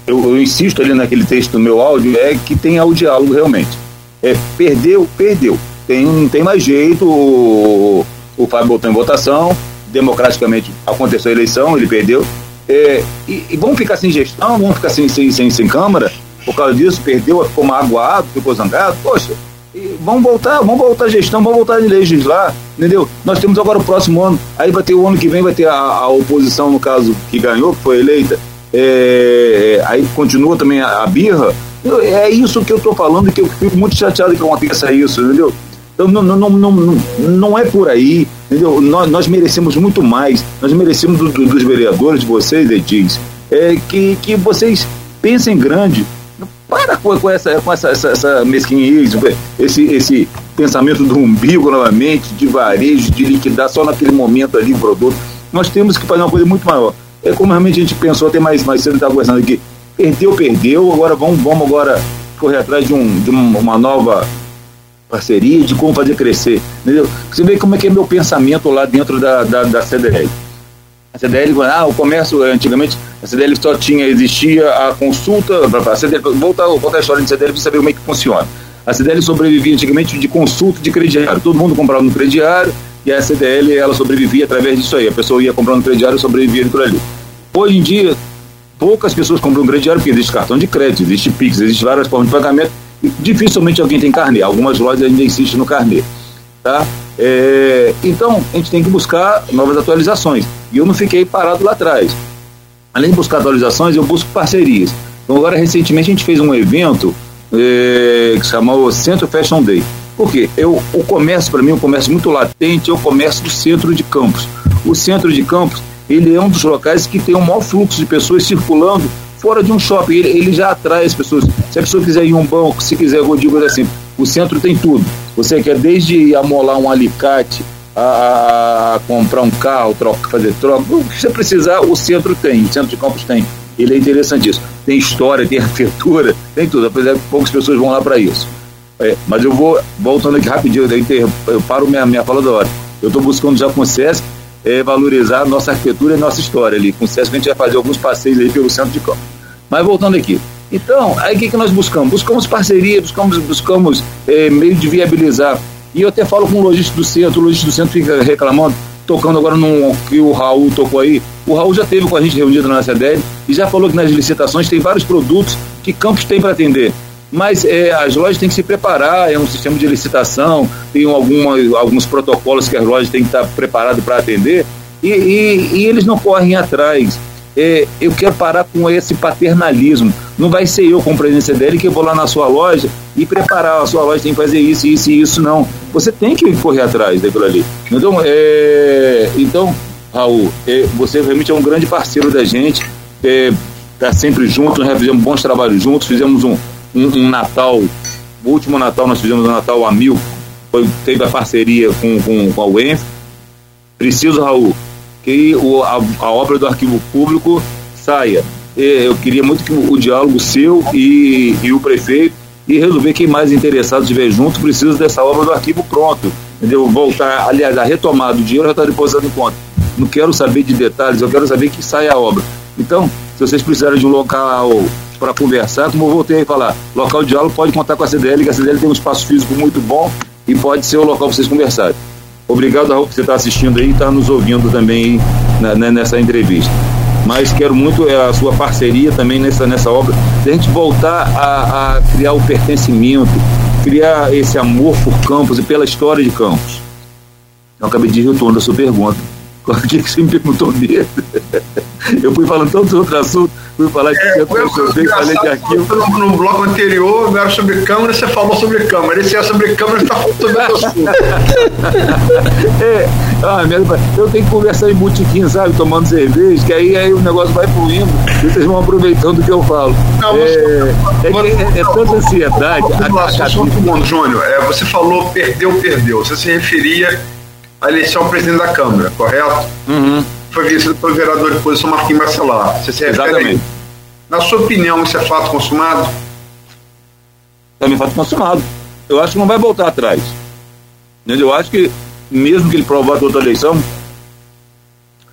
eu, eu, insisto ali naquele texto do meu áudio, é que tenha o diálogo realmente. É, perdeu, perdeu. Tem, não tem mais jeito, o, o Fábio botou em votação, democraticamente aconteceu a eleição, ele perdeu. É, e, e, vamos ficar sem gestão, vamos ficar sem, sem, sem, sem Câmara, por causa disso, perdeu, ficou magoado, ficou zangado. Poxa, vamos voltar, vamos voltar gestão, vamos voltar a legislar, entendeu? Nós temos agora o próximo ano, aí vai ter o ano que vem, vai ter a, a oposição, no caso, que ganhou, que foi eleita, é, aí continua também a, a birra. É isso que eu estou falando, que eu fico muito chateado que aconteça isso, entendeu? Então não, não, não, não, não é por aí, entendeu? Nós, nós merecemos muito mais, nós merecemos do, do, dos vereadores, de vocês, Edins, é, que, que vocês pensem grande, para com, com essa, com essa, essa, essa mesquinhez, esse, esse pensamento do umbigo novamente, de varejo, de liquidar só naquele momento ali o produto. Nós temos que fazer uma coisa muito maior. É como realmente a gente pensou até mais, mais cedo, estava conversando aqui. Perdeu, perdeu, agora vamos, vamos agora correr atrás de, um, de uma nova parceria, de como fazer crescer. Entendeu? Você vê como é que é meu pensamento lá dentro da, da, da CDL. A CDL, ah, o comércio, antigamente, a CDL só tinha, existia a consulta, a CDL, voltar, voltar a história de CDL para saber como é que funciona. A CDL sobrevivia antigamente de consulta de crediário. Todo mundo comprava no crediário e a CDL ela sobrevivia através disso aí. A pessoa ia comprando no crediário e sobrevivia por ali. Hoje em dia, poucas pessoas compram no crediário porque existe cartão de crédito, existe Pix, existe várias formas de pagamento dificilmente alguém tem carnê. Algumas lojas ainda insistem no carnê. Tá? É, então, a gente tem que buscar novas atualizações. E eu não fiquei parado lá atrás. Além de buscar atualizações, eu busco parcerias. Então, agora, recentemente, a gente fez um evento é, que se chamou Centro Fashion Day. Por quê? Eu, o comércio, para mim, é um comércio muito latente, é o comércio do centro de campos. O centro de campos, ele é um dos locais que tem o maior fluxo de pessoas circulando fora de um shopping. Ele, ele já atrai as pessoas. Se a pessoa quiser ir em um banco, se quiser, eu digo assim, O centro tem tudo. Você quer desde amolar um alicate, a, a comprar um carro, troca, fazer troca, o que você precisar, o centro tem, o centro de campos tem. Ele é interessantíssimo. Tem história, tem arquitetura, tem tudo, apesar que poucas pessoas vão lá para isso. É, mas eu vou, voltando aqui rapidinho, eu, eu paro minha, minha fala da hora. Eu estou buscando já com o SESC é, valorizar nossa arquitetura e nossa história ali. Com o SESC a gente vai fazer alguns passeios aí pelo centro de campo. Mas voltando aqui. Então, aí o que, que nós buscamos? Buscamos parceria, buscamos, buscamos é, meio de viabilizar. E eu até falo com o lojista do centro, o lojista do centro fica reclamando, tocando agora no que o Raul tocou aí. O Raul já teve com a gente reunido na CDL e já falou que nas licitações tem vários produtos que Campos tem para atender. Mas é, as lojas têm que se preparar, é um sistema de licitação, tem alguma, alguns protocolos que as lojas têm que estar preparadas para atender, e, e, e eles não correm atrás é, eu quero parar com esse paternalismo. Não vai ser eu, como presidente dele, que vou lá na sua loja e preparar a sua loja, tem que fazer isso, isso e isso, não. Você tem que correr atrás daquilo ali. Então, é, então Raul, é, você realmente é um grande parceiro da gente, está é, sempre junto, nós já fizemos bons trabalhos juntos, fizemos um, um, um, Natal, o último Natal nós fizemos um Natal a mil, foi, teve a parceria com, com, com a UENF. Preciso, Raul, que o, a, a, obra do arquivo público saia. Eu queria muito que o, o diálogo seu e, e, o prefeito e resolver quem mais interessado estiver junto precisa dessa obra do arquivo pronto. Entendeu? Voltar, aliás, a retomada do dinheiro já está depositado em conta. Não quero saber de detalhes, eu quero saber que saia a obra. Então, se vocês precisarem de um local para conversar, como eu voltei a falar, local de diálogo pode contar com a CDL, que a CDL tem um espaço físico muito bom e pode ser o local para vocês conversarem. Obrigado, Raul, que você está assistindo aí e está nos ouvindo também na, né, nessa entrevista. Mas quero muito é, a sua parceria também nessa, nessa obra, de a gente voltar a, a criar o pertencimento, criar esse amor por Campos e pela história de Campos. Eu acabei de retorno da sua pergunta. O que você me perguntou mesmo? Eu fui falando tantos outros assuntos, fui falar de é, eu, falei de arquivo. No, no bloco anterior, não era sobre câmera, você falou sobre câmera. Esse é sobre câmera, está falando sobre assunto. é, ah, eu tenho que conversar em botiquim, sabe? Tomando cerveja, que aí, aí o negócio vai fluindo e vocês vão aproveitando o que eu falo. Não, é, você, é, é, é, tanta ansiedade. A, a, a, Júnior, é, você falou perdeu, perdeu. Você se referia à eleição ao presidente da Câmara, correto? Uhum foi vencido pelo vereador de posição Marquinhos Marcelar. Você se Exatamente. Na sua opinião, isso é fato consumado? Também é fato consumado. Eu acho que não vai voltar atrás. Eu acho que, mesmo que ele provar outra eleição,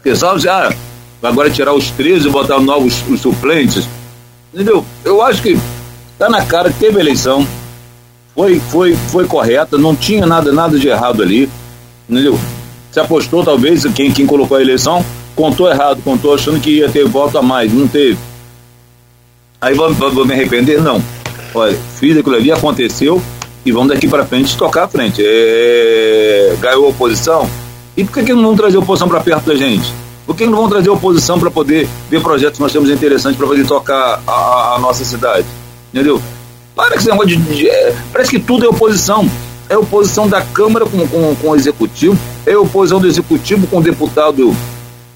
pessoal já agora tirar os 13 e botar novos os suplentes. Entendeu? Eu acho que tá na cara que teve eleição, foi, foi, foi correta, não tinha nada, nada de errado ali. Entendeu? se apostou, talvez, quem, quem colocou a eleição, contou errado, contou achando que ia ter voto a mais, não teve. Aí vou, vou me arrepender? Não. Olha, fiz aquilo ali, aconteceu, e vamos daqui para frente tocar a frente. É, ganhou a oposição, e por que, que não vão trazer oposição para perto da gente? Por que não vão trazer oposição para poder ver projetos que nós temos interessantes para poder tocar a, a, nossa cidade? Entendeu? Para que esse negócio de, de, é, Parece que tudo é oposição é oposição da Câmara com, com, com o Executivo, é oposição do Executivo com o deputado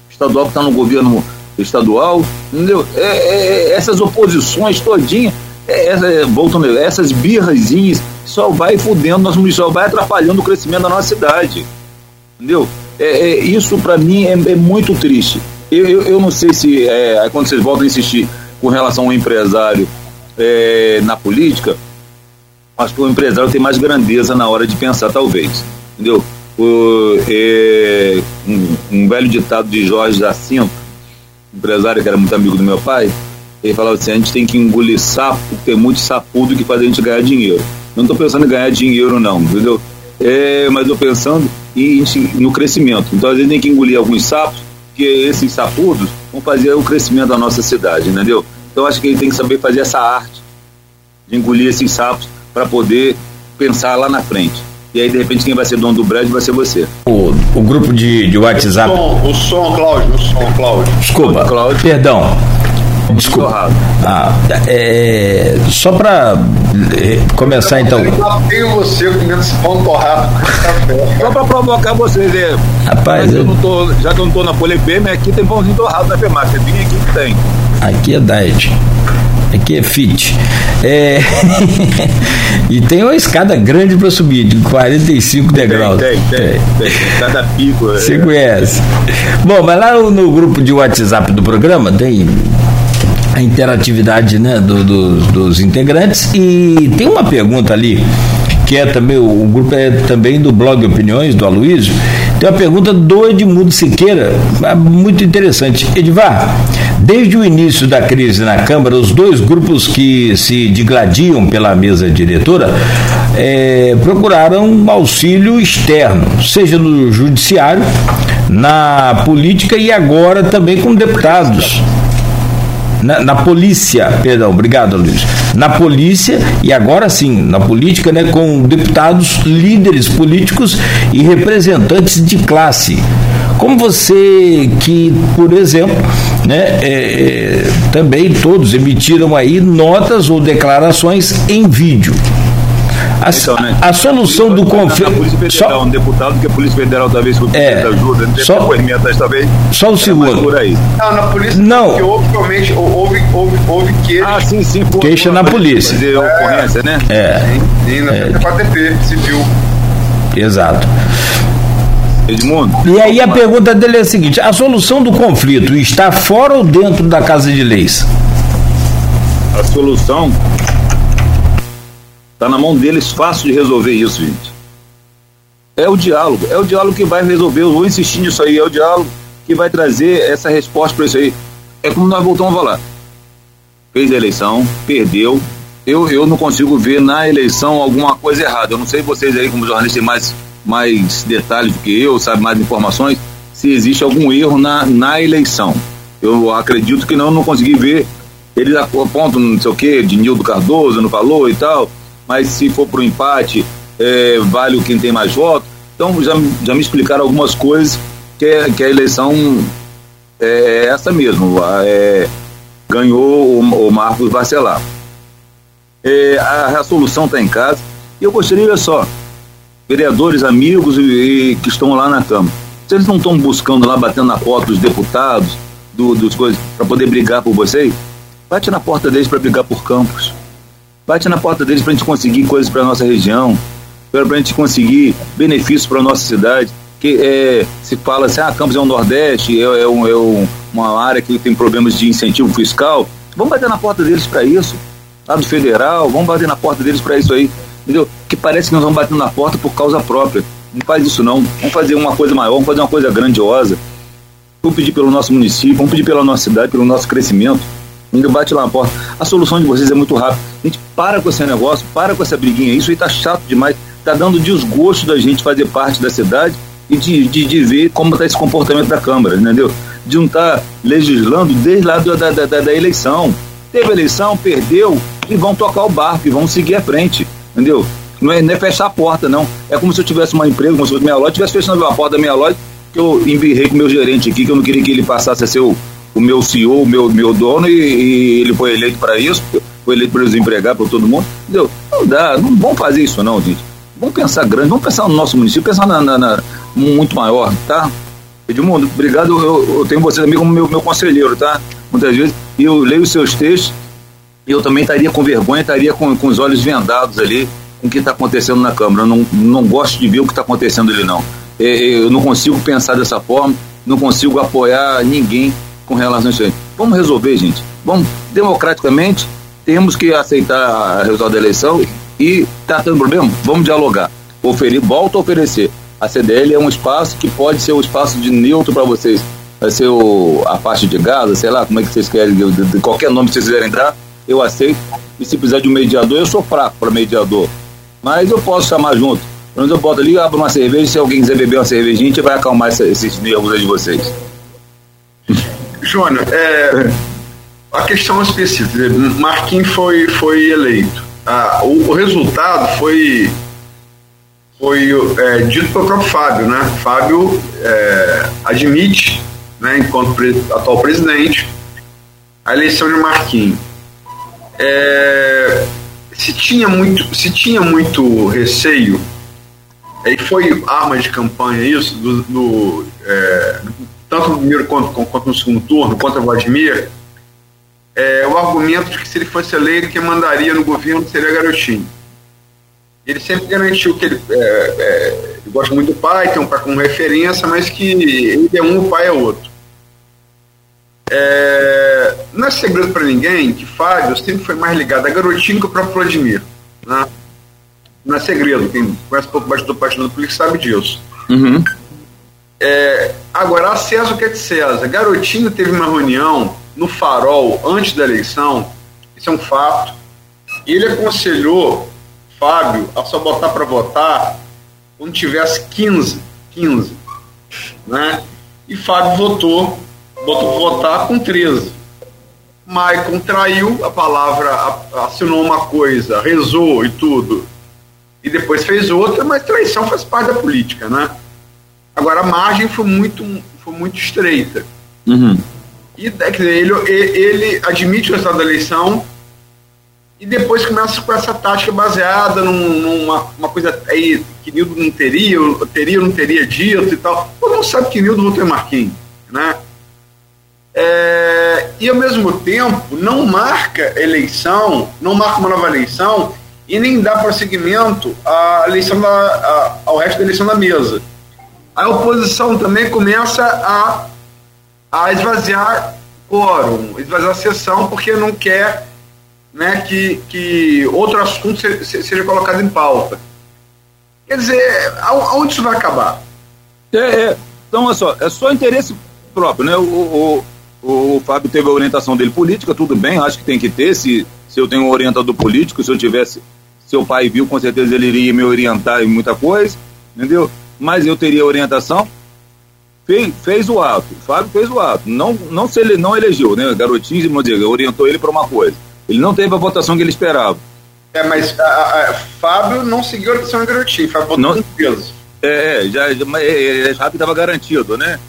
estadual que está no governo estadual, entendeu? É, é, é essas oposições todinhas, é, é, voltando, essas birrazinhas, só vai fudendo nosso município, só vai atrapalhando o crescimento da nossa cidade, entendeu? É, é isso para mim é, muito triste. Eu, eu, eu, não sei se, é, quando vocês voltam a insistir com relação ao empresário na política, acho que o empresário tem mais grandeza na hora de pensar, talvez. Entendeu? O, é, um, um, velho ditado de Jorge Jacinto, empresário que era muito amigo do meu pai, ele falava assim: a gente tem que engolir sapo, ter muito sapudo que faz a gente ganhar dinheiro. Não estou pensando em ganhar dinheiro, não, entendeu? É, mas estou pensando em, no crescimento. Então, às vezes, tem que engolir alguns sapos, que esses sapudos vão fazer o crescimento da nossa cidade, entendeu? Então, acho que ele tem que saber fazer essa arte de engolir esses sapos para poder pensar lá na frente. E aí, de repente, quem vai ser dono do prédio vai ser você. O, o grupo de, de WhatsApp. O som, o som, Cláudio, o som, Cláudio. Desculpa, Cláudio. Perdão. Desculpa. Ah, é, só para é, começar então. Eu tenho você comendo esse pão torrado com café. Só para provocar vocês, é. Rapaz, eu... eu... não tô, já que eu não estou na Polifêmea, aqui tem pãozinho torrado na FEMAC. Você vinha aqui que tem. Aqui é diet. Aqui é fit. É... e tem uma escada grande para subir, de 45 degraus. Tem, tem, tem. tem. Cada pico. Você é. conhece. Bom, mas lá no, grupo de WhatsApp do programa tem a interatividade né, do, do, dos integrantes e tem uma pergunta ali que é também o, o grupo é também do blog Opiniões do Aloysio tem uma pergunta do Edmundo Siqueira é muito interessante. Edvar desde o início da crise na Câmara os dois grupos que se digladiam pela mesa diretora é, procuraram auxílio externo seja no judiciário na política e agora também com deputados na, na, polícia, perdão, obrigado Luiz, na polícia e agora sim, na política, né, com deputados, líderes políticos e representantes de classe. Como você que, por exemplo, né, é, é, também todos emitiram aí notas ou declarações em vídeo. A, então, né? a solução do conflito. Polícia Federal, só, um deputado que a Polícia Federal talvez é, ajuda, não só, talvez. Só o segundo. Por aí. Não, na polícia não. Porque houve, realmente, houve, houve, houve queixa. Ah, sim, sim. Por, queixa por, na polícia. Fazer é, ocorrência, né? É. Sim, sim na é. FATP, civil. Exato. Edmundo. E aí a pergunta dele é a seguinte: a solução do conflito está fora ou dentro da Casa de Leis? A solução Está na mão deles fácil de resolver isso, gente. É o diálogo, é o diálogo que vai resolver. Eu vou insistir nisso aí, é o diálogo que vai trazer essa resposta para isso aí. É como nós voltamos a falar. Fez a eleição, perdeu. Eu, eu não consigo ver na eleição alguma coisa errada. Eu não sei vocês aí, como jornalistas, têm mais, mais detalhes do que eu, sabe mais informações, se existe algum erro na, na eleição. Eu acredito que não, não consegui ver. Eles apontam, não sei o que, de Nildo Cardoso, não falou e tal mas se for para o empate, é, vale quem tem mais votos. Então já, já me explicaram algumas coisas que, é, que a eleição é essa mesmo. É, ganhou o, o Marcos Barcelar. É, a, a solução está em casa. E eu gostaria, olha só, vereadores, amigos e, e que estão lá na Câmara. Se eles não estão buscando lá, batendo na porta dos deputados, do, dos coisas, para poder brigar por vocês, bate na porta deles para brigar por Campos bate na porta deles para a gente conseguir coisas para nossa região, para a gente conseguir benefícios para nossa cidade. Que é, se fala assim, ah, Campos é o Nordeste, é, é, um, é um, uma área que tem problemas de incentivo fiscal. Vamos bater na porta deles para isso, lá do federal, vamos bater na porta deles para isso aí, entendeu? Que parece que nós vamos batendo na porta por causa própria. Não faz isso não. Vamos fazer uma coisa maior, vamos fazer uma coisa grandiosa. Vamos pedir pelo nosso município, vamos pedir pela nossa cidade, pelo nosso crescimento. Ainda bate lá na porta. A solução de vocês é muito rápida. A gente para com esse negócio, para com essa briguinha. Isso aí tá chato demais. Tá dando desgosto da gente fazer parte da cidade e de, de, de ver como está esse comportamento da Câmara, entendeu? De não estar tá legislando desde lá da, da, da, da eleição. Teve eleição, perdeu, e vão tocar o barco, e vão seguir à frente, entendeu? Não é, não é fechar a porta, não. É como se eu tivesse uma empresa, como se fosse minha loja, estivesse fechando a porta da minha loja, que eu embirrei com o meu gerente aqui, que eu não queria que ele passasse a ser o, o meu CEO, o meu, meu dono, e, e ele foi eleito para isso, foi eleito para desempregar para todo mundo. Entendeu? Não dá, não vamos fazer isso não, gente. Vamos pensar grande, vamos pensar no nosso município, pensar na, na, na muito maior, tá? Edmundo, obrigado, eu, eu tenho você também como meu, meu conselheiro, tá? Muitas vezes, eu leio os seus textos, e eu também estaria com vergonha, estaria com, com os olhos vendados ali com o que está acontecendo na Câmara. Eu não, não gosto de ver o que está acontecendo ali, não. É, é, eu não consigo pensar dessa forma, não consigo apoiar ninguém com relação a isso aí. Vamos resolver, gente. Vamos, democraticamente, temos que aceitar o resultado da eleição e tá tendo problema, vamos dialogar. Oferir, volto a oferecer. A CDL é um espaço que pode ser o um espaço de neutro para vocês. Vai ser o, a parte de Gaza, sei lá, como é que vocês querem, de, de, de qualquer nome que vocês quiserem entrar, eu aceito. E se precisar de um mediador, eu sou fraco para mediador. Mas eu posso chamar junto. Quando eu boto ali, abro uma cerveja, se alguém quiser beber uma cervejinha, a gente vai acalmar essa, esses nervos aí de vocês. Júnior, é, a questão específica, Marquinhos foi, foi eleito. Ah, o, o, resultado foi, foi é, dito pelo próprio Fábio, né? Fábio é, admite, né, enquanto pre, atual presidente, a eleição de Marquinhos. É, se tinha muito, se tinha muito receio, aí foi arma de campanha isso do, do é, tanto no primeiro quanto, quanto no segundo turno, contra Vladimir, é, o argumento de que se ele fosse eleito, quem mandaria no governo seria Garotinho. Ele sempre garantiu que ele, é, é, ele gosta muito do pai, tem um pai como referência, mas que ele é um, o pai é outro. É, não é segredo para ninguém que Fábio sempre foi mais ligado a Garotinho que próprio Vladimir. Né? Não é segredo, quem conhece um pouco do partido político sabe disso. Uhum. É, agora, a César o que é de César? Garotinho teve uma reunião no Farol antes da eleição, isso é um fato, e ele aconselhou Fábio a só botar para votar quando tivesse 15, 15, né? E Fábio votou, botou votar com 13. Maicon traiu a palavra, assinou uma coisa, rezou e tudo, e depois fez outra, mas traição faz parte da política, né? Agora a margem foi muito, foi muito estreita. Uhum. E dizer, ele, ele admite o resultado da eleição e depois começa com essa tática baseada num, numa uma coisa aí que Nildo não teria, teria ou não teria dito e tal. Todo mundo sabe que Nildo votou em Marquinhos, né? É, e ao mesmo tempo não marca eleição, não marca uma nova eleição e nem dá prosseguimento à eleição da, ao resto da eleição da mesa. A oposição também começa a a esvaziar quórum, esvaziar a sessão, porque não quer né, que, que outro assunto seja colocado em pauta. Quer dizer, aonde isso vai acabar? É, é. Então, é só, é só interesse próprio, né? O, o, o, o, Fábio teve a orientação dele política, tudo bem, acho que tem que ter, se, se eu tenho um orientador político, se eu tivesse, seu pai viu, com certeza ele iria me orientar em muita coisa, entendeu? Mas eu teria orientação, fez, fez o ato, o Fábio fez o ato, não, não se ele não elegeu, né? Garotinho, vamos dizer, orientou ele para uma coisa. Ele não teve a votação que ele esperava. É, mas a, a, Fábio não seguiu a orientação do Garotinho, Fábio votou não, com peso. É, já, já, é, já estava garantido, né?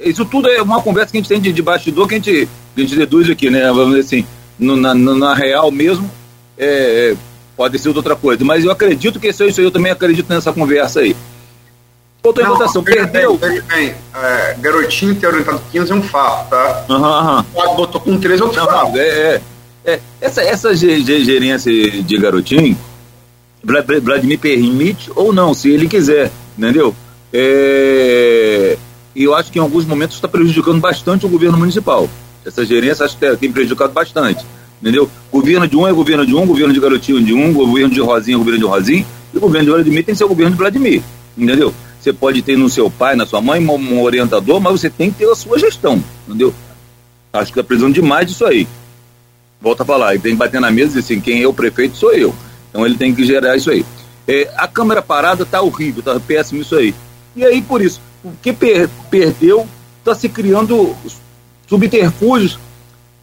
Isso tudo é uma conversa que a gente tem de, de bastidor que a gente, a gente deduz aqui, né? Vamos dizer assim, no, na, na real mesmo, é, pode ser outra coisa. Mas eu acredito que isso, isso eu também acredito nessa conversa aí. Botou em votação, perdeu. Bem, bem, é, garotinho ter orientado 15 é um fato, tá? Aham, uhum, Botou com 13 é outro fato. É, é, é, essa, essa gerência de garotinho, Vladimir permite ou não, se ele quiser, entendeu? É, e eu acho que em alguns momentos está prejudicando bastante o governo municipal. Essa gerência acho que tem prejudicado bastante, entendeu? Governo de um é governo de um, governo de garotinho de um, governo de Rosinha é governo de Rosinha, e o governo de Vladimir tem que ser o governo de Vladimir, entendeu? Você pode ter no seu pai, na sua mãe, um orientador, mas você tem que ter a sua gestão, entendeu? Acho que está precisando demais disso aí. Volta a falar, ele tem que bater na mesa e dizer assim, quem é o prefeito sou eu. Então ele tem que gerar isso aí. É, a câmera parada tá horrível, tá péssimo isso aí. E aí, por isso, o que per perdeu, está se criando subterfúgios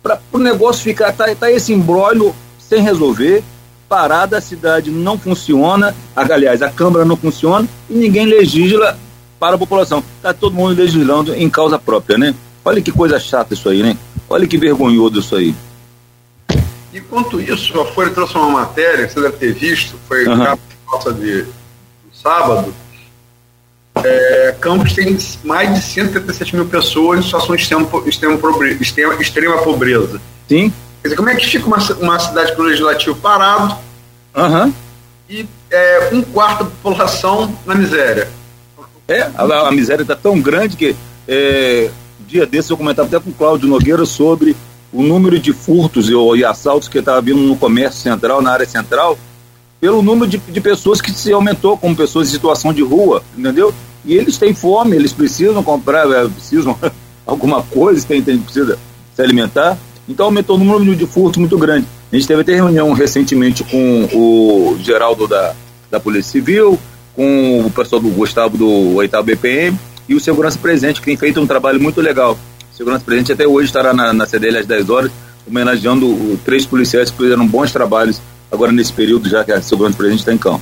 para o negócio ficar, tá, tá esse embrólio sem resolver, parada, a cidade não funciona, aliás, a Câmara não funciona e ninguém legisla para a população. Está todo mundo legislando em causa própria, né? Olha que coisa chata isso aí, né? Olha que vergonhoso isso aí. Enquanto isso, a Folha trouxe uma matéria que você deve ter visto, foi uhum. na nossa de sábado. É, Campos tem mais de 137 mil pessoas em situação de extrema, extrema, extrema pobreza. Sim. Quer dizer, como é que fica uma, uma cidade com o legislativo parado uhum. e é, um quarto da população na miséria? É, a, a miséria está tão grande que é, dia desses eu comentava até com o Cláudio Nogueira sobre o número de furtos e, e assaltos que estava vindo no comércio central, na área central, pelo número de, de pessoas que se aumentou como pessoas em situação de rua, entendeu? E eles têm fome, eles precisam comprar, é, precisam alguma coisa, tem, tem, precisa se alimentar. Então aumentou o número de furtos muito grande. A gente teve até reunião recentemente com o Geraldo da, da Polícia Civil, com o pessoal do Gustavo do 8 BPM e o Segurança Presente, que tem feito um trabalho muito legal. O Segurança Presente até hoje estará na, na CDL às 10 horas, homenageando três policiais que fizeram bons trabalhos agora nesse período, já que a Segurança Presente está em campo.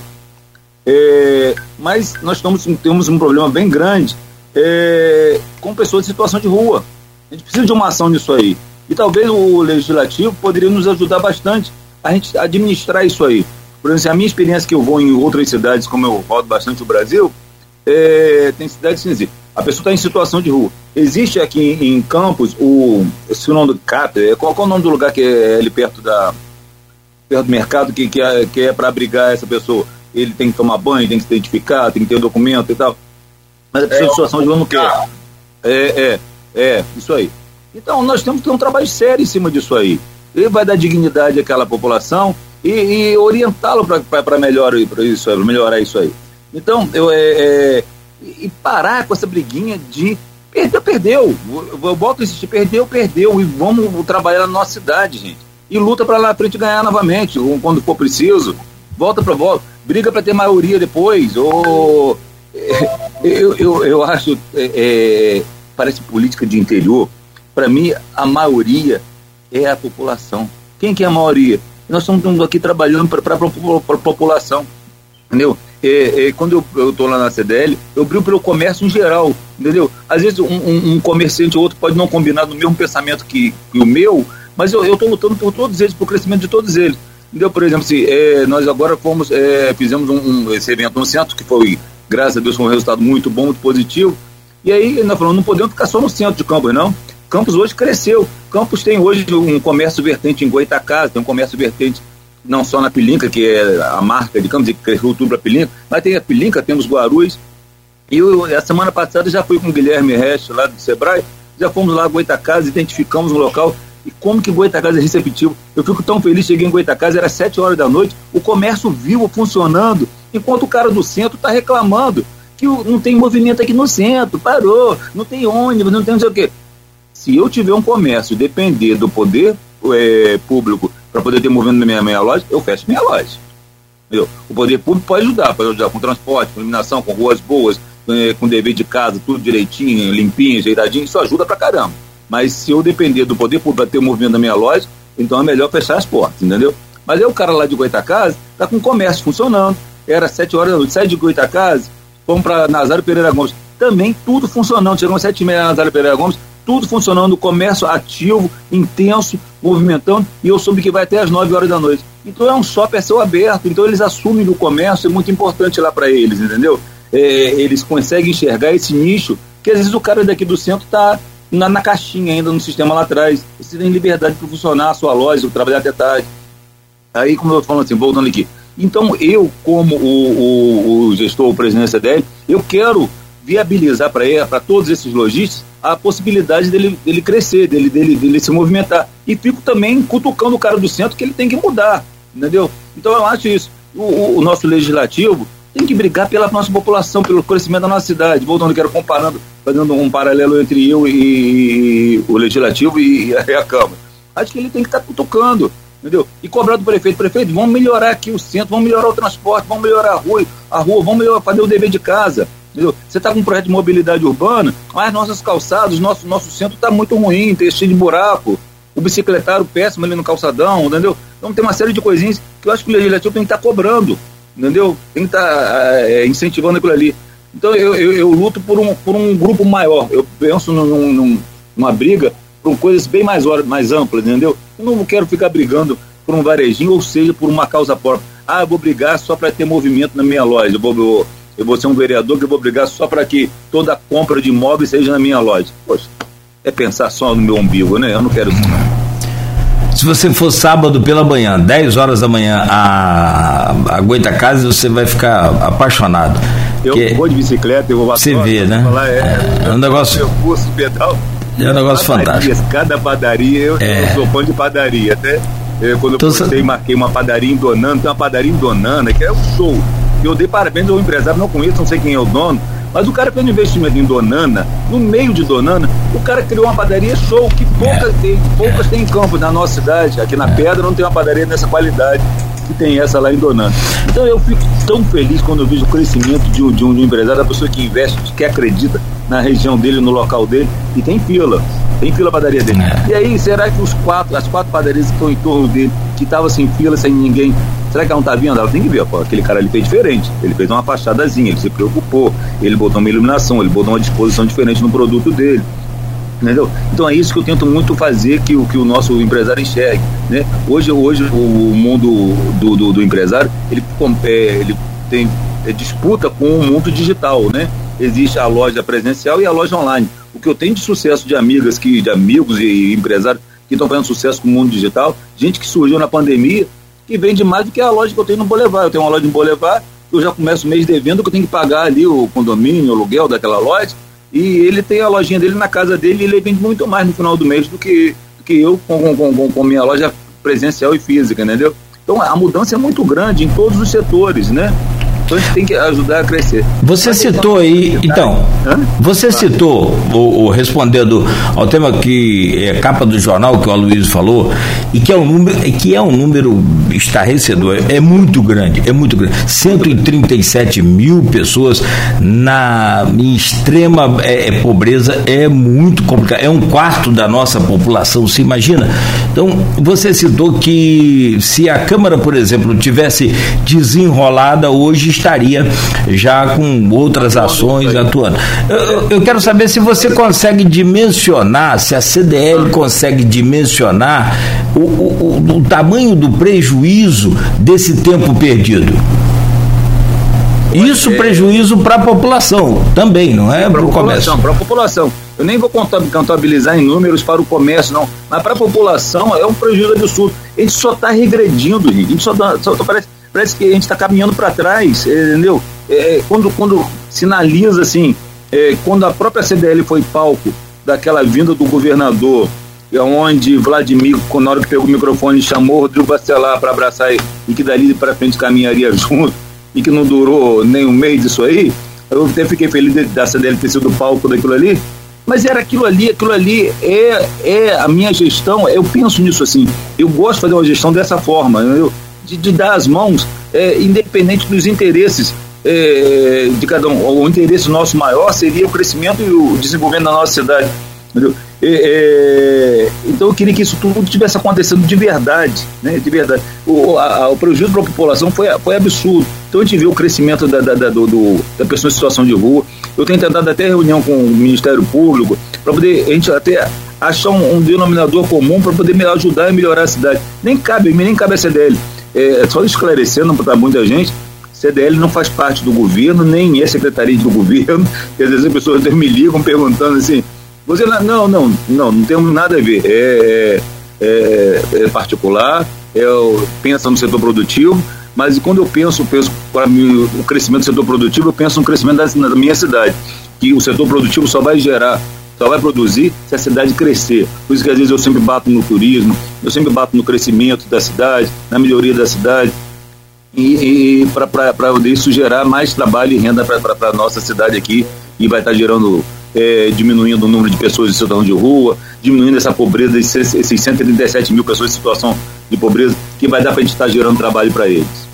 É, mas nós estamos, temos um problema bem grande é, com pessoas em situação de rua. A gente precisa de uma ação nisso aí. E talvez o legislativo poderia nos ajudar bastante a gente administrar isso aí. Por exemplo, a minha experiência que eu vou em outras cidades, como eu rodo bastante o Brasil, é, tem cidades assim, A pessoa está em situação de rua. Existe aqui em, em Campos o. Esse nome do CAP, é, qual, qual é o nome do lugar que é ali perto da. perto do mercado que, que é, que é para abrigar essa pessoa? Ele tem que tomar banho, tem que se identificar, tem que ter documento e tal. Mas a pessoa é, em situação de rua não quer. É, é, é, isso aí. Então nós temos que ter um trabalho sério em cima disso aí. Ele vai dar dignidade àquela população e, e orientá-lo para melhorar isso, melhorar isso aí. Então, eu, é, é, e parar com essa briguinha de perdeu, perdeu. Eu, eu boto insistir, perdeu, perdeu. E vamos trabalhar na nossa cidade, gente. E luta para lá frente ganhar novamente, quando for preciso. Volta para volta. Briga para ter maioria depois. Ou, é, eu, eu, eu acho. É, é, parece política de interior. Para mim, a maioria é a população. Quem que é a maioria? Nós estamos aqui trabalhando para a população. Entendeu? É, é, quando eu estou lá na CDL, eu brigo pelo comércio em geral, entendeu? Às vezes um, um, um comerciante ou outro pode não combinar no mesmo pensamento que, que o meu, mas eu estou lutando por todos eles, por crescimento de todos eles. Entendeu? Por exemplo, se é, nós agora fomos, é, fizemos um, um, esse evento no centro, que foi, graças a Deus, foi um resultado muito bom, muito positivo. E aí, nós falamos, não podemos ficar só no centro de Campos, não. Campos hoje cresceu. Campos tem hoje um comércio vertente em Goitacás, tem um comércio vertente não só na Pilinca, que é a marca de Campos, que cresceu tudo para Pilinca, mas tem a Pilinca, temos Guarulhos. E eu, a semana passada já fui com o Guilherme Reste, lá do Sebrae, já fomos lá a Goitacás, identificamos o local. E como que Goitacás é receptivo? Eu fico tão feliz, cheguei em Goitacás, era sete horas da noite, o comércio vivo funcionando, enquanto o cara do centro está reclamando que não tem movimento aqui no centro, parou, não tem ônibus, não tem não sei o quê. Se eu tiver um comércio depender do poder é, público para poder ter movimento na minha, minha loja, eu fecho minha loja. Entendeu? O poder público pode ajudar, pode ajudar com transporte, com iluminação, com ruas boas, é, com dever de casa, tudo direitinho, limpinho, ajeitadinho, isso ajuda pra caramba. Mas se eu depender do poder público para ter movimento na minha loja, então é melhor fechar as portas, entendeu? Mas aí o cara lá de Goitacazes tá com o comércio funcionando. Era sete horas da noite, sai de Goitacazes, vamos para Nazário Pereira Gomes. Também tudo funcionando. Chegamos sete e meia na Nazário Pereira Gomes, tudo funcionando, comércio ativo, intenso, movimentando, e eu soube que vai até às 9 horas da noite. Então é um shopping a céu aberto, então eles assumem o comércio, é muito importante lá para eles, entendeu? É, eles conseguem enxergar esse nicho, que às vezes o cara daqui do centro está na, na, caixinha ainda no sistema lá atrás. Você tem liberdade para funcionar a sua loja, trabalhar até tarde. Aí, como eu falo assim, voltando aqui. Então, eu, como o, o, o gestor, o presidente dele, eu quero viabilizar para todos esses lojistas a possibilidade dele, dele crescer, dele, dele, dele se movimentar. E fico também cutucando o cara do centro que ele tem que mudar, entendeu? Então eu acho isso. O, o, o nosso legislativo tem que brigar pela nossa população, pelo crescimento da nossa cidade. Voltando, quero comparando, fazendo um paralelo entre eu e, o legislativo e, e, a Câmara. Acho que ele tem que estar tá cutucando, entendeu? E cobrar do prefeito, prefeito, vamos melhorar aqui o centro, vamos melhorar o transporte, vamos melhorar a rua, a rua, vamos melhorar, fazer o dever de casa. Entendeu? Você está com um projeto de mobilidade urbana, mas nossas calçadas, nosso, nosso centro está muito ruim, tem cheio de buraco, o bicicletário péssimo ali no calçadão, entendeu? Então tem uma série de coisinhas que eu acho que o legislativo tem que estar tá cobrando, entendeu? Tem que estar tá, é, incentivando aquilo ali. Então eu, eu, eu, luto por um, por um grupo maior, eu penso num, num, numa briga por coisas bem mais, mais amplas, entendeu? Eu não quero ficar brigando por um varejinho, ou seja, por uma causa própria. Ah, eu vou brigar só para ter movimento na minha loja, eu vou, eu, eu vou ser um vereador que eu vou brigar só para que toda a compra de imóveis seja na minha loja. Poxa, é pensar só no meu umbigo, né? Eu não quero isso. Se você for sábado pela manhã, 10 horas da manhã, a, a Casa, você vai ficar apaixonado. Eu que vou de bicicleta, eu vou Você vê, né? Falar, é, é, um negócio. Eu curso pedal. É um negócio fantástico. Cada padaria, eu, é. eu sou fã de padaria. Até eu, quando eu postei, marquei uma padaria em Donana, tem uma padaria em Donana, que é um show. Eu dei parabéns ao empresário, não conheço, não sei quem é o dono, mas o cara fez um investimento em Donana, no meio de Donana, o cara criou uma padaria show, que poucas, é. tem, poucas tem em campo na nossa cidade. Aqui na Pedra não tem uma padaria dessa qualidade que tem essa lá em Donana. Então eu fico tão feliz quando eu vejo o crescimento de um, de um, de um empresário, da pessoa que investe, que acredita na região dele, no local dele, e tem fila. Tem fila padaria dele. É. E aí, será que os quatro, as quatro padarias que estão em torno dele, que estavam sem fila, sem ninguém, será que ela não está vendo? Ela tem que ver, pô, aquele cara ali fez diferente. Ele fez uma fachadazinha, ele se preocupou, ele botou uma iluminação, ele botou uma disposição diferente no produto dele. Entendeu? Então é isso que eu tento muito fazer que o que o nosso empresário enxergue. Né? Hoje, hoje o mundo do, do, do empresário ele, é, ele tem é, disputa com o mundo digital, né? existe a loja presencial e a loja online. O que eu tenho de sucesso de amigas, que, de amigos e empresários que estão fazendo sucesso com o mundo digital, gente que surgiu na pandemia, que vende mais do que a loja que eu tenho no Boulevard. Eu tenho uma loja em Boulevard, eu já começo o mês devendo, que eu tenho que pagar ali o condomínio, o aluguel daquela loja, e ele tem a lojinha dele na casa dele e ele vende muito mais no final do mês do que, do que eu com, com, com, com minha loja presencial e física, entendeu? Então a mudança é muito grande em todos os setores, né? Então a gente tem que ajudar a crescer. Você Mas citou aí, então, Hã? você citou, o, o, respondendo ao tema que é capa do jornal que o Aloysio falou, e que é um número, que é um número estarrecedor, é muito grande, é muito grande. 137 mil pessoas na em extrema é, é, pobreza é muito complicado, é um quarto da nossa população, se imagina. Então, você citou que se a Câmara, por exemplo, tivesse desenrolada hoje estaria já com outras ações atuando. Eu, eu quero saber se você consegue dimensionar, se a CDL consegue dimensionar o, o, o, o tamanho do prejuízo desse tempo perdido. Isso prejuízo para a população também, não é? Para o comércio. Para a população. Eu nem vou contabilizar em números para o comércio, não. Mas para a população é um prejuízo absurdo. A gente só está regredindo, gente. A gente só, só parece parece que a gente está caminhando para trás, é, entendeu? É, quando, quando sinaliza assim, é, quando a própria CDL foi palco daquela vinda do governador, onde Vladimir, na hora que pegou o microfone, chamou Rodrigo Bacelar para abraçar e que dali para frente caminharia junto, e que não durou nem um mês isso aí, eu até fiquei feliz da CDL ter sido palco daquilo ali, mas era aquilo ali, aquilo ali é, é a minha gestão, eu penso nisso assim, eu gosto de fazer uma gestão dessa forma, eu, de, de dar as mãos, é, independente dos interesses é, de cada um. O interesse nosso maior seria o crescimento e o desenvolvimento da nossa cidade. Entendeu? É, então eu queria que isso tudo tivesse acontecendo de verdade, né? De verdade. O, a, o prejuízo para a população foi, foi absurdo. Então a gente vê o crescimento da, da, da, do, do, da pessoa em situação de rua. Eu tenho tentado até reunião com o Ministério Público para poder a gente até achar um, um denominador comum para poder me ajudar a melhorar a cidade. Nem cabe, nem cabe a CDL é, só esclarecendo para muita gente, CDL não faz parte do governo, nem é secretaria do governo, às vezes as pessoas me ligam perguntando assim, você não, não, não, não temos nada a ver, é, é, é, é particular, é, pensa no setor produtivo, mas quando eu penso, penso para mim, o crescimento do setor produtivo, eu penso no crescimento da, da minha cidade, que o setor produtivo só vai gerar só vai produzir se a cidade crescer. Por isso que às vezes eu sempre bato no turismo, eu sempre bato no crescimento da cidade, na melhoria da cidade, e, e para isso gerar mais trabalho e renda para a nossa cidade aqui, e vai estar tá gerando, é, diminuindo o número de pessoas em situação de rua, diminuindo essa pobreza, esses 137 mil pessoas em situação de pobreza, que vai dar para a gente estar tá gerando trabalho para eles.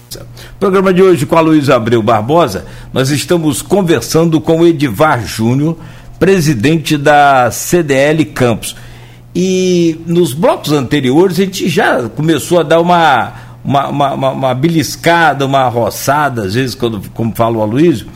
Programa de hoje com a Luiz Abreu Barbosa, nós estamos conversando com o Edivar Júnior, presidente da CDL Campos. E nos blocos anteriores a gente já começou a dar uma, uma, uma, uma beliscada, uma roçada, às vezes, quando, como fala o Aloysio,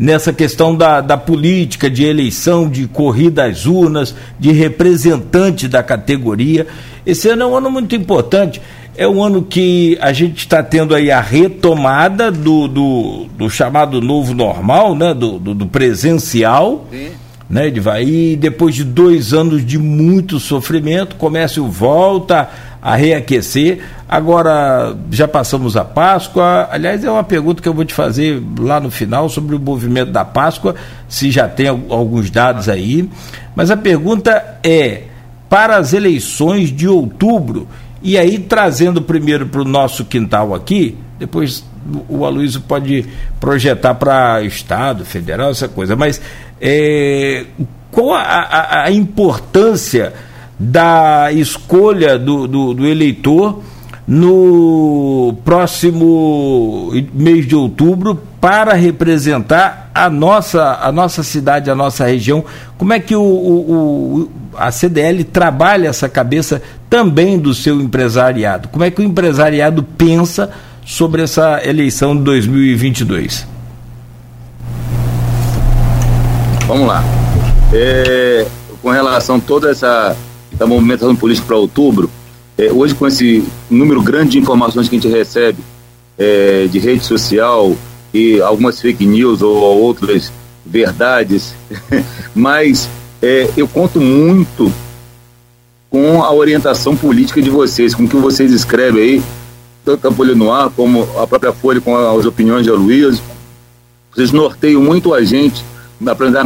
nessa questão da, da política, de eleição, de corrida às urnas, de representante da categoria. Esse ano é um ano muito importante. É um ano que a gente está tendo aí a retomada do, do, do, chamado novo normal, né? do, do, do presencial. Sim né, Edivar? E depois de dois anos de muito sofrimento, o comércio volta a reaquecer. Agora já passamos a Páscoa. Aliás, é uma pergunta que eu vou te fazer lá no final sobre o movimento da Páscoa, se já tem alguns dados aí. Mas a pergunta é: para as eleições de outubro, e aí trazendo primeiro para o nosso quintal aqui, depois o Aloysio pode projetar para Estado, federal, essa coisa, mas é, qual a, a, a, importância da escolha do, do, do, eleitor no próximo mês de outubro para representar a nossa, a nossa cidade, a nossa região? Como é que o, o, a CDL trabalha essa cabeça também do seu empresariado? Como é que o empresariado pensa sobre essa eleição de 2022? Vamos lá. É, com relação a toda essa da movimentação política para outubro, é, hoje com esse número grande de informações que a gente recebe é, de rede social e algumas fake news ou outras verdades, mas é, eu conto muito com a orientação política de vocês, com o que vocês escrevem aí, tanto a Folha no Ar como a própria Folha com as opiniões de Aloysio. Vocês norteiam muito a gente,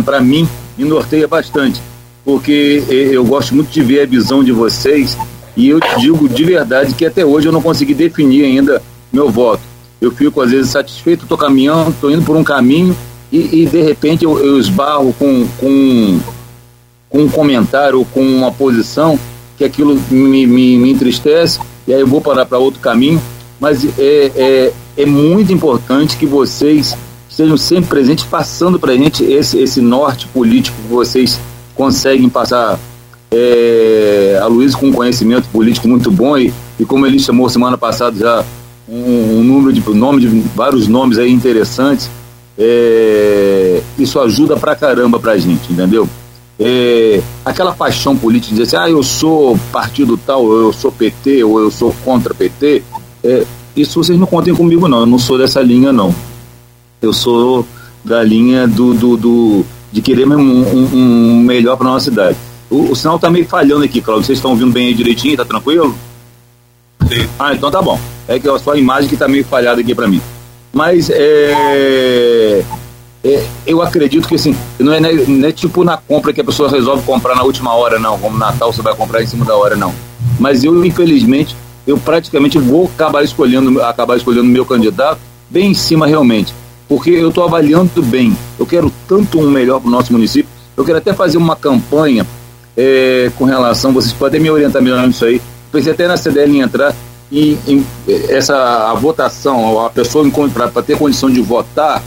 para mim, me norteia bastante, porque eu gosto muito de ver a visão de vocês e eu te digo de verdade que até hoje eu não consegui definir ainda meu voto. Eu fico às vezes satisfeito, estou caminhando, estou indo por um caminho e, e de repente eu, eu esbarro com, com, com um comentário ou com uma posição que aquilo me, me, me entristece e aí eu vou parar para outro caminho. Mas é, é, é muito importante que vocês estejam sempre presentes, passando para a gente esse, esse norte político que vocês conseguem passar é, a Luiz com um conhecimento político muito bom e, e como ele chamou semana passada já um, um número de nome de vários nomes aí interessantes, é, isso ajuda pra caramba pra gente, entendeu? É, aquela paixão política de dizer assim, ah, eu sou partido tal, ou eu sou PT, ou eu sou contra PT, é, isso vocês não contem comigo não, eu não sou dessa linha não. Eu sou da linha do, do, do de querer um, um, um melhor para nossa cidade. O, o sinal tá meio falhando aqui, Claudio. Vocês estão ouvindo bem aí direitinho? Tá tranquilo? Sim. Ah, então tá bom. É que a sua imagem que tá meio falhada aqui para mim. Mas é, é, eu acredito que assim, não é, não é, tipo na compra que a pessoa resolve comprar na última hora, não. Como Natal você vai comprar em cima da hora, não. Mas eu, infelizmente, eu praticamente vou acabar escolhendo, acabar escolhendo meu candidato bem em cima realmente. Porque eu estou avaliando bem. Eu quero tanto um melhor para o nosso município. Eu quero até fazer uma campanha é, com relação, vocês podem me orientar melhor nisso aí. Pensei até na CDL entrar e em, essa a votação, a pessoa para ter condição de votar,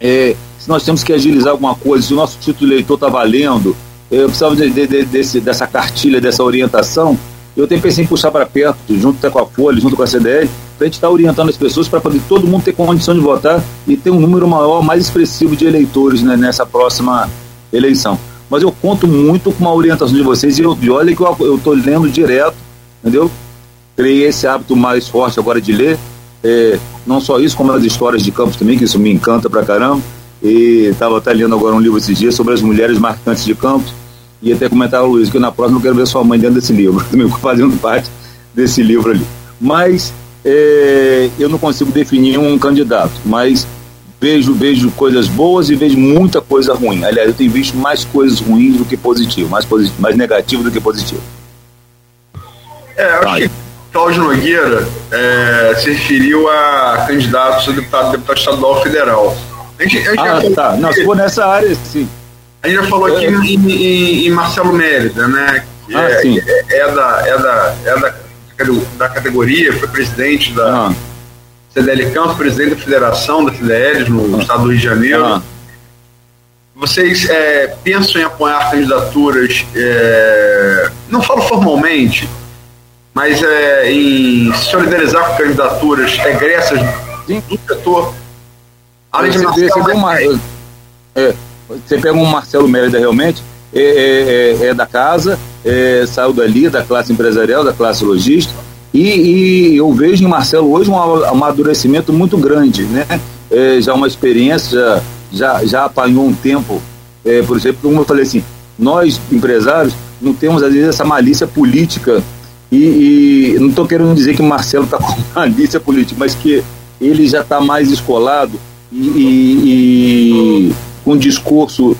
é, se nós temos que agilizar alguma coisa, se o nosso título eleitor está valendo, é, eu precisava de, de, de, desse, dessa cartilha, dessa orientação. Eu até pensei em puxar para perto, junto até com a Folha, junto com a CDL, para a gente estar tá orientando as pessoas para poder todo mundo ter condição de votar e ter um número maior, mais expressivo de eleitores né, nessa próxima eleição mas eu conto muito com uma orientação de vocês e, eu, e olha que eu estou lendo direto, entendeu? Criei esse hábito mais forte agora de ler, é, não só isso, como as histórias de campos também, que isso me encanta pra caramba. E estava até lendo agora um livro esses dias sobre as mulheres marcantes de campos. E até comentava, Luiz, que na próxima eu quero ver sua mãe dentro desse livro, também fazendo parte desse livro ali. Mas é, eu não consigo definir um candidato, mas vejo, vejo coisas boas e vejo muita coisa ruim. Aliás, eu tenho visto mais coisas ruins do que positivo, mais, positivo, mais negativo do que positivo. É, acho que Cláudio Nogueira é, se referiu a candidatos a deputado, deputado estadual federal. A gente, a gente ah, tá. Não, se for nessa área, sim. A gente já falou aqui é. em, em, em, Marcelo Mérida, né? Que ah, é, é, é, da, é, da, é da, da categoria, foi presidente da. Ah CDL Campos, presidente da Federação da CDL no estado do Rio de Janeiro. Ah. Vocês é, pensam em apoiar candidaturas, é, não falo formalmente, mas é, em solidarizar com candidaturas egressas do setor? Além de você, você, uma, é, você pega um Marcelo Mérida realmente, é, é, é, é da casa, é, saiu dali, da classe empresarial, da classe logística, e, e eu vejo em Marcelo hoje um amadurecimento muito grande, né? É, já uma experiência, já, já apanhou um tempo. Por exemplo, como eu falei assim, nós empresários não temos às vezes essa malícia política e, e não estou querendo dizer que o Marcelo está com malícia política, mas que ele já está mais escolado e, e, e, com discurso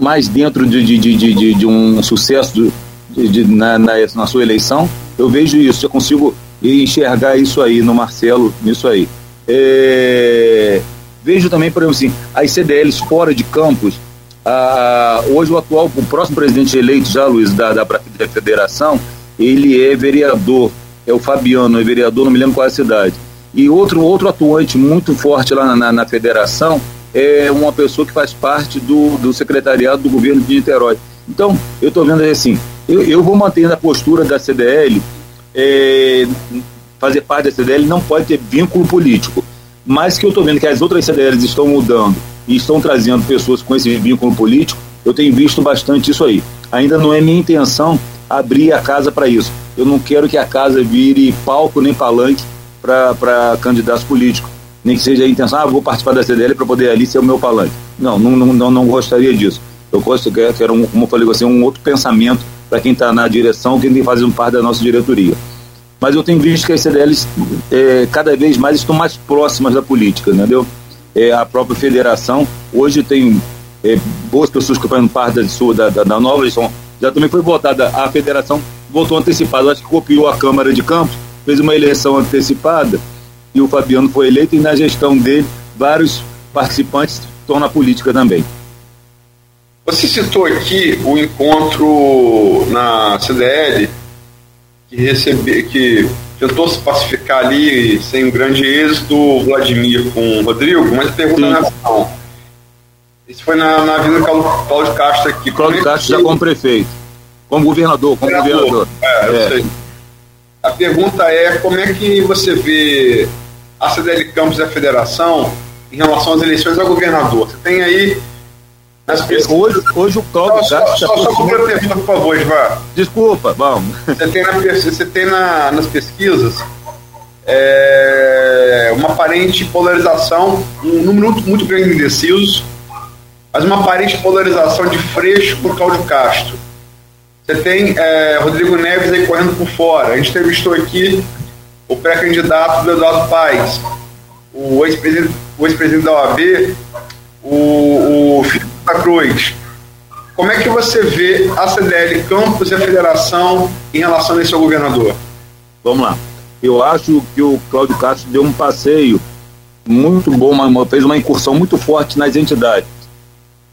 mais dentro de, de, de, de, de um sucesso de, na, na, na sua eleição eu vejo isso, eu consigo enxergar isso aí no Marcelo, nisso aí. É, vejo também, por exemplo, assim, as CDLs fora de campos. Ah, hoje o atual, o próximo presidente eleito já, Luiz, da, da, da federação, ele é vereador, é o Fabiano, é vereador, não me lembro qual é a cidade. E outro, outro atuante muito forte lá na, na, na federação é uma pessoa que faz parte do, do secretariado do governo de Niterói. Então, eu estou vendo assim, eu, eu vou manter a postura da CDL, é, fazer parte da CDL não pode ter vínculo político, mas que eu estou vendo que as outras CDLs estão mudando e estão trazendo pessoas com esse vínculo político, eu tenho visto bastante isso aí. Ainda não é minha intenção abrir a casa para isso. Eu não quero que a casa vire palco nem palanque para candidatos políticos. Nem que seja a intenção, ah, vou participar da CDL para poder ali ser o meu palanque. Não, não, não, não gostaria disso. Eu gosto que era, um, como eu falei você, um outro pensamento para quem está na direção, quem tem fazendo parte da nossa diretoria. Mas eu tenho visto que as CDLs é, cada vez mais estão mais próximas da política, entendeu? É, a própria federação, hoje tem é, boas pessoas que fazem parte da, sua, da, da, da nova já também foi votada, a federação votou antecipado, acho que copiou a Câmara de Campos, fez uma eleição antecipada e o Fabiano foi eleito e na gestão dele vários participantes estão na política também. Você citou aqui o encontro na CDL que recebe, que tentou se pacificar ali sem um grande êxito o Vladimir com o Rodrigo, mas a pergunta Sim. é Isso foi na, na Avenida Cláudio Castro aqui. Cláudio é Castro já como prefeito, como governador, como governador. governador. É, eu é. sei. A pergunta é como é que você vê a CDL Campos e a federação em relação às eleições a governador? Você tem aí Hoje, hoje o Cláudio só, Castro. Só, só, só complementando, por favor, Ivan. Desculpa, vamos. Você tem, na, você tem na, nas pesquisas é, uma aparente polarização, um número muito, muito grande de indecisos, mas uma aparente polarização de Freixo por Cláudio Castro. Você tem é, Rodrigo Neves aí correndo por fora. A gente entrevistou aqui o pré-candidato do Eduardo Paes, o ex-presidente ex da OAB, o, o Filipe da Cruz. Como é que você vê a CDL Campos e a federação em relação a esse governador? Vamos lá. Eu acho que o Cláudio Castro deu um passeio muito bom, fez uma incursão muito forte nas entidades.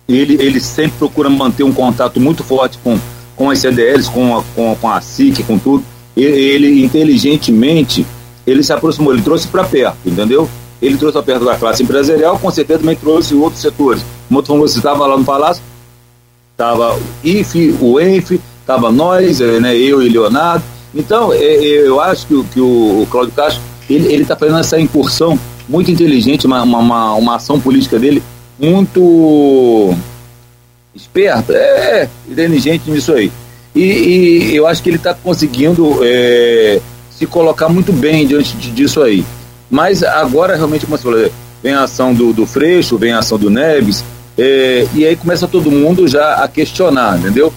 Ele, ele sempre procura manter um contato muito forte com com as CDLs, com a, com, com a SIC, com tudo, ele, inteligentemente, ele se aproximou, ele trouxe para perto, entendeu? Ele trouxe para perto da classe empresarial, com certeza também trouxe outros setores. Como tu você estava lá no Palácio, estava o IFE, o ENF, estava nós, eh, né, eu e Leonardo. Então, é, é, eu acho que, que o, o Cláudio Castro, ele está fazendo essa incursão muito inteligente, uma, uma, uma ação política dele muito esperto, é inteligente nisso aí. E, e eu acho que ele está conseguindo é, se colocar muito bem diante disso aí. Mas agora, realmente, como você falou, vem a ação do, do Freixo, vem a ação do Neves, é, e aí começa todo mundo já a questionar, entendeu?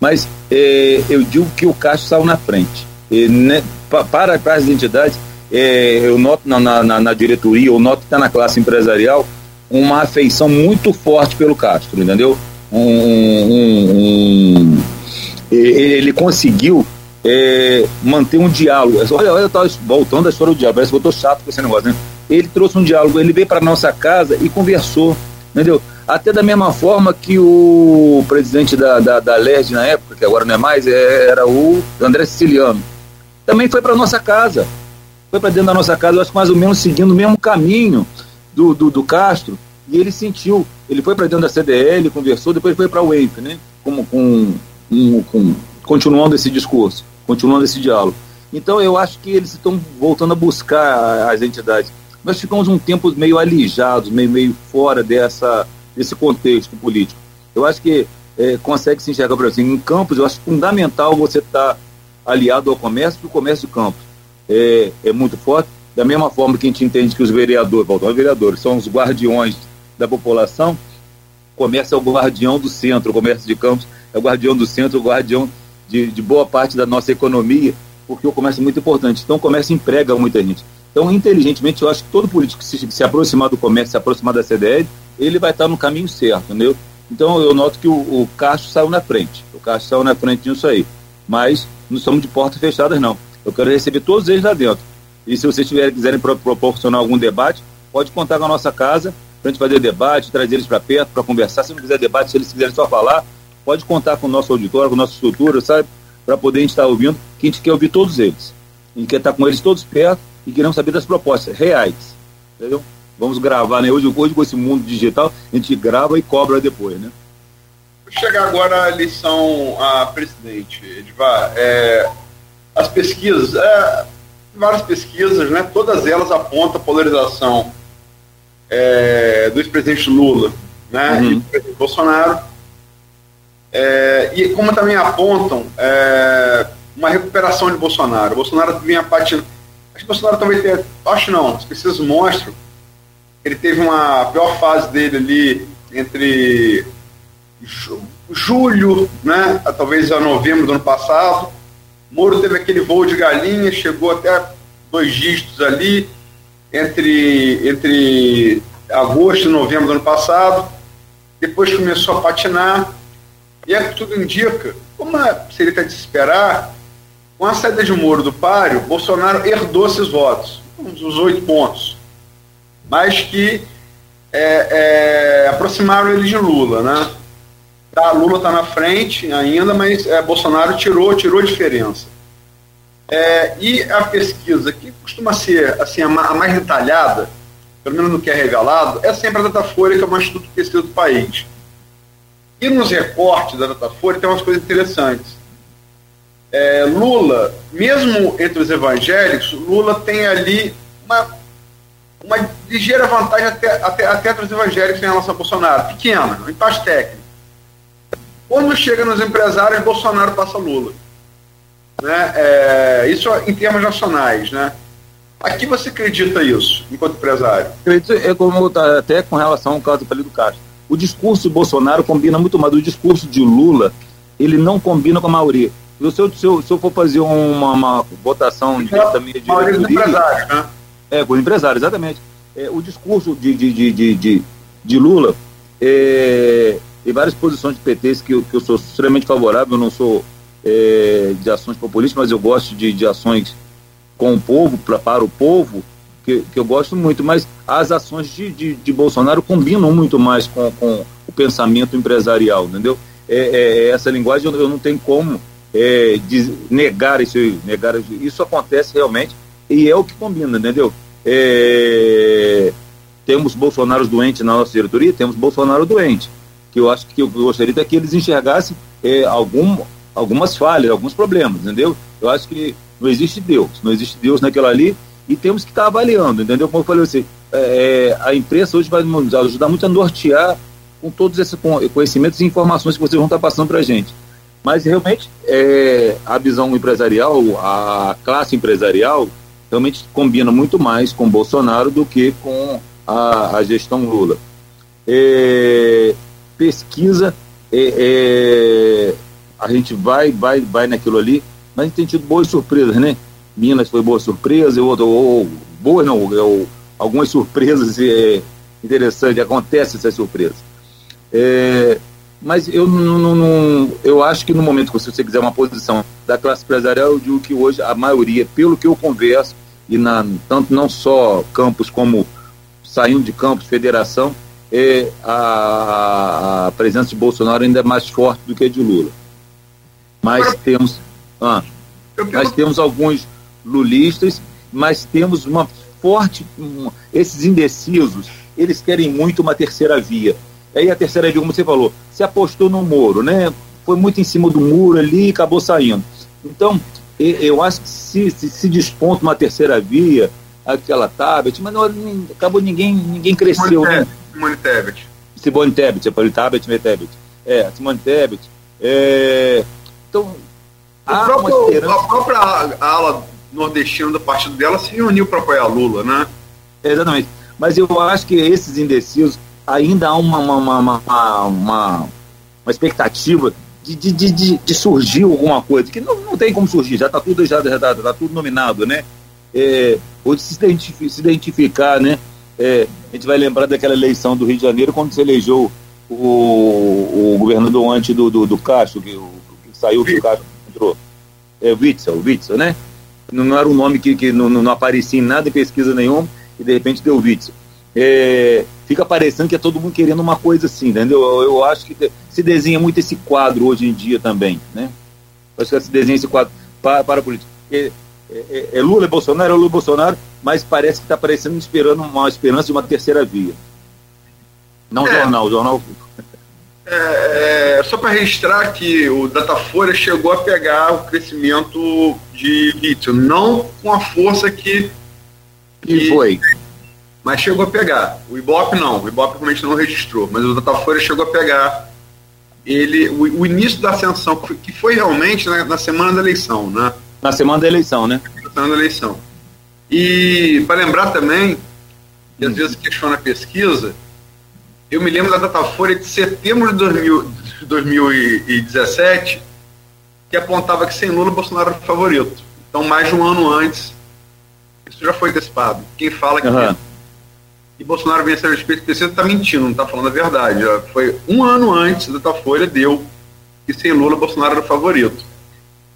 Mas é, eu digo que o Castro saiu na frente. E, né, para, para as entidades, é, eu noto na, na, na diretoria, eu noto que está na classe empresarial uma afeição muito forte pelo Castro, entendeu? Um, um, um ele conseguiu é, manter um diálogo. Olha, olha, eu estava voltando à história do diálogo, parece que eu estou chato com esse negócio, né? Ele trouxe um diálogo, ele veio para nossa casa e conversou, entendeu? Até da mesma forma que o presidente da, da, da na época, que agora não é mais, é, era o André Siciliano, também foi para nossa casa. Foi para dentro da nossa casa, eu acho que mais ou menos seguindo o mesmo caminho do, do, do Castro, e ele sentiu ele foi para dentro da CDL, conversou, depois foi para o EIP, né? Com, com, com, com, continuando esse discurso, continuando esse diálogo. Então eu acho que eles estão voltando a buscar as entidades. Nós ficamos um tempo meio alijados, meio, meio fora dessa, desse contexto político. Eu acho que é, consegue se enxergar, por exemplo, em Campos, eu acho fundamental você estar tá aliado ao comércio, porque o comércio de Campos é, é muito forte. Da mesma forma que a gente entende que os vereadores, voltando vereadores, são os guardiões da população, o comércio é o guardião do centro, o comércio de campos é o guardião do centro, o guardião de, de boa parte da nossa economia, porque o comércio é muito importante. Então, o comércio emprega muita gente. Então, inteligentemente, eu acho que todo político que se, se aproximar do comércio, se aproximar da CDL, ele vai estar no caminho certo, entendeu? Então, eu noto que o, o Castro saiu na frente. O Castro saiu na frente nisso aí. Mas não somos de portas fechadas, não. Eu quero receber todos eles lá dentro. E se vocês tiverem, quiserem proporcionar algum debate, pode contar com a nossa casa para a gente fazer debate, trazer eles para perto, para conversar. Se não quiser debate, se eles quiserem só falar, pode contar com o nosso auditório, com a nossa estrutura, sabe? Para poder a gente estar tá ouvindo, que a gente quer ouvir todos eles. A gente quer estar tá com eles todos perto e queremos saber das propostas reais. Entendeu? Vamos gravar, né? Hoje, hoje com esse mundo digital, a gente grava e cobra depois, né? Vou chegar agora à lição a presidente, Edvar. É, as pesquisas, é, várias pesquisas, né? Todas elas apontam polarização é, do ex-presidente Lula né, uhum. e do presidente Bolsonaro. É, e como também apontam é, uma recuperação de Bolsonaro. O Bolsonaro vinha patinando. Acho que o Bolsonaro também tem. Acho não, as pesquisas mostram que ele teve uma a pior fase dele ali entre julho, né, talvez a novembro do ano passado. Moro teve aquele voo de galinha, chegou até dois dígitos ali, entre, entre agosto e novembro do ano passado. Depois começou a patinar. E é que tudo indica, como é, seria até de se esperar, com a saída de Moro do páreo, Bolsonaro herdou esses votos, os oito pontos, mas que é, é, aproximaram ele de Lula, né? Tá, Lula está na frente ainda, mas é, Bolsonaro tirou, tirou diferença. É, e a pesquisa, que costuma ser assim, a, mais detalhada, pelo menos no que é revelado, é sempre a Datafolha, que é o maior instituto de pesquisa do país. E nos recortes da Datafolha tem umas coisas interessantes. É, Lula, mesmo entre os evangélicos, Lula tem ali uma, uma ligeira vantagem até, até, até entre os evangélicos em relação a Bolsonaro, pequena, um empate técnico. Quando chega nos empresários, Bolsonaro passa Lula. Né? É, isso em termos nacionais. Né? Aqui você acredita isso, enquanto empresário? Acredito, é como tá, até com relação ao caso do Palito Castro. O discurso de Bolsonaro combina muito mais. O discurso de Lula, ele não combina com a maioria. Se eu, se eu, se eu for fazer uma, uma votação de, da minha diretoria... empresários, né? É, com empresários, exatamente. É, o discurso de, de, de, de, de Lula, é, tem várias posições de PTs que eu, que eu sou extremamente favorável, eu não sou é, de ações populistas, mas eu gosto de, de ações com o povo, pra, para o povo, que, que eu gosto muito, mas as ações de, de, de Bolsonaro combinam muito mais com, com o pensamento empresarial, entendeu? É, é, é essa linguagem eu, não tenho como é, negar isso, negar isso acontece realmente e é o que combina, entendeu? É, temos Bolsonaro doentes na nossa diretoria, temos Bolsonaro doente que eu acho que eu gostaria que eles enxergassem é, algum, algumas falhas, alguns problemas, entendeu? Eu acho que não existe Deus, não existe Deus naquela ali e temos que estar avaliando, entendeu? Como eu falei assim, é, a imprensa hoje vai nos ajudar muito a nortear com todos esses conhecimentos e informações que vocês vão estar passando para a gente. Mas realmente é, a visão empresarial, a classe empresarial, realmente combina muito mais com Bolsonaro do que com a, a gestão Lula. É, pesquisa, é, é, a gente vai, vai, vai naquilo ali, mas a gente tem tido boas surpresas, né? Minas foi boa surpresa, ou, ou não, ou, algumas surpresas é, interessantes, acontecem essas surpresas. É, mas eu não, não, eu acho que no momento que você quiser uma posição da classe empresarial, eu digo que hoje a maioria, pelo que eu converso, e na, tanto não só campos como saindo de campos, federação, é, a, a, presença de Bolsonaro ainda é mais forte do que a de Lula. Mas Agora, temos, ah, mas temos alguns lulistas, mas temos uma forte, um, esses indecisos, eles querem muito uma terceira via. Aí a terceira via, como você falou, se apostou no Moro, né? Foi muito em cima do muro ali e acabou saindo. Então, eu acho que se, se, se desponta uma terceira via, aquela tablet, mas não, acabou ninguém, ninguém cresceu, né? Simone Tebet. Simone Tebet, Simone Tebet, Tebet. É, Simone Tebet. É, então, a própria, a própria ala nordestina do partido dela se reuniu para apoiar Lula, né? É, exatamente. Mas eu acho que esses indecisos ainda há uma, uma, uma, uma, uma, expectativa de, de, de, de, surgir alguma coisa, que não, não tem como surgir, já está tudo, já, já tá, tá tudo nominado, né? É, ou de se, identificar, se identificar né? É, a gente vai lembrar daquela eleição do Rio de Janeiro, quando se elegeu o, o governador antes do, do, do Castro, que, o, saiu que o Castro entrou. É, Witzel, Witzel, né? Não, era um nome que, que não, não aparecia em nada em pesquisa nenhuma, e de repente deu Witzel. É, fica parecendo que é todo mundo querendo uma coisa assim, entendeu? Eu, eu acho que se desenha muito esse quadro hoje em dia também, né? acho que se desenha esse quadro para, para a política. É, é, é, Lula e Bolsonaro, é Lula e Bolsonaro, mas parece que está parecendo esperando uma esperança de uma terceira via. Não é, jornal, jornal. É, é só para registrar que o Datafolha chegou a pegar o crescimento de lítio, não com a força que. Que foi. Mas chegou a pegar. O Ibope não, o Ibope realmente não registrou, mas o Datafolha chegou a pegar ele, o, o início da ascensão, que foi realmente na, na semana da eleição, né? Na semana da eleição, né? Na semana da eleição. E para lembrar também, que às hum. vezes questiona a pesquisa, Eu me lembro da Datafolha de setembro de 2000, 2017, que apontava que sem Lula Bolsonaro era o favorito. Então, mais de um ano antes, isso já foi antecipado. Quem fala que uhum. e Bolsonaro venceu a respeito precisa está mentindo, não está falando a verdade. Já foi um ano antes da Datafolha deu que sem Lula Bolsonaro era o favorito.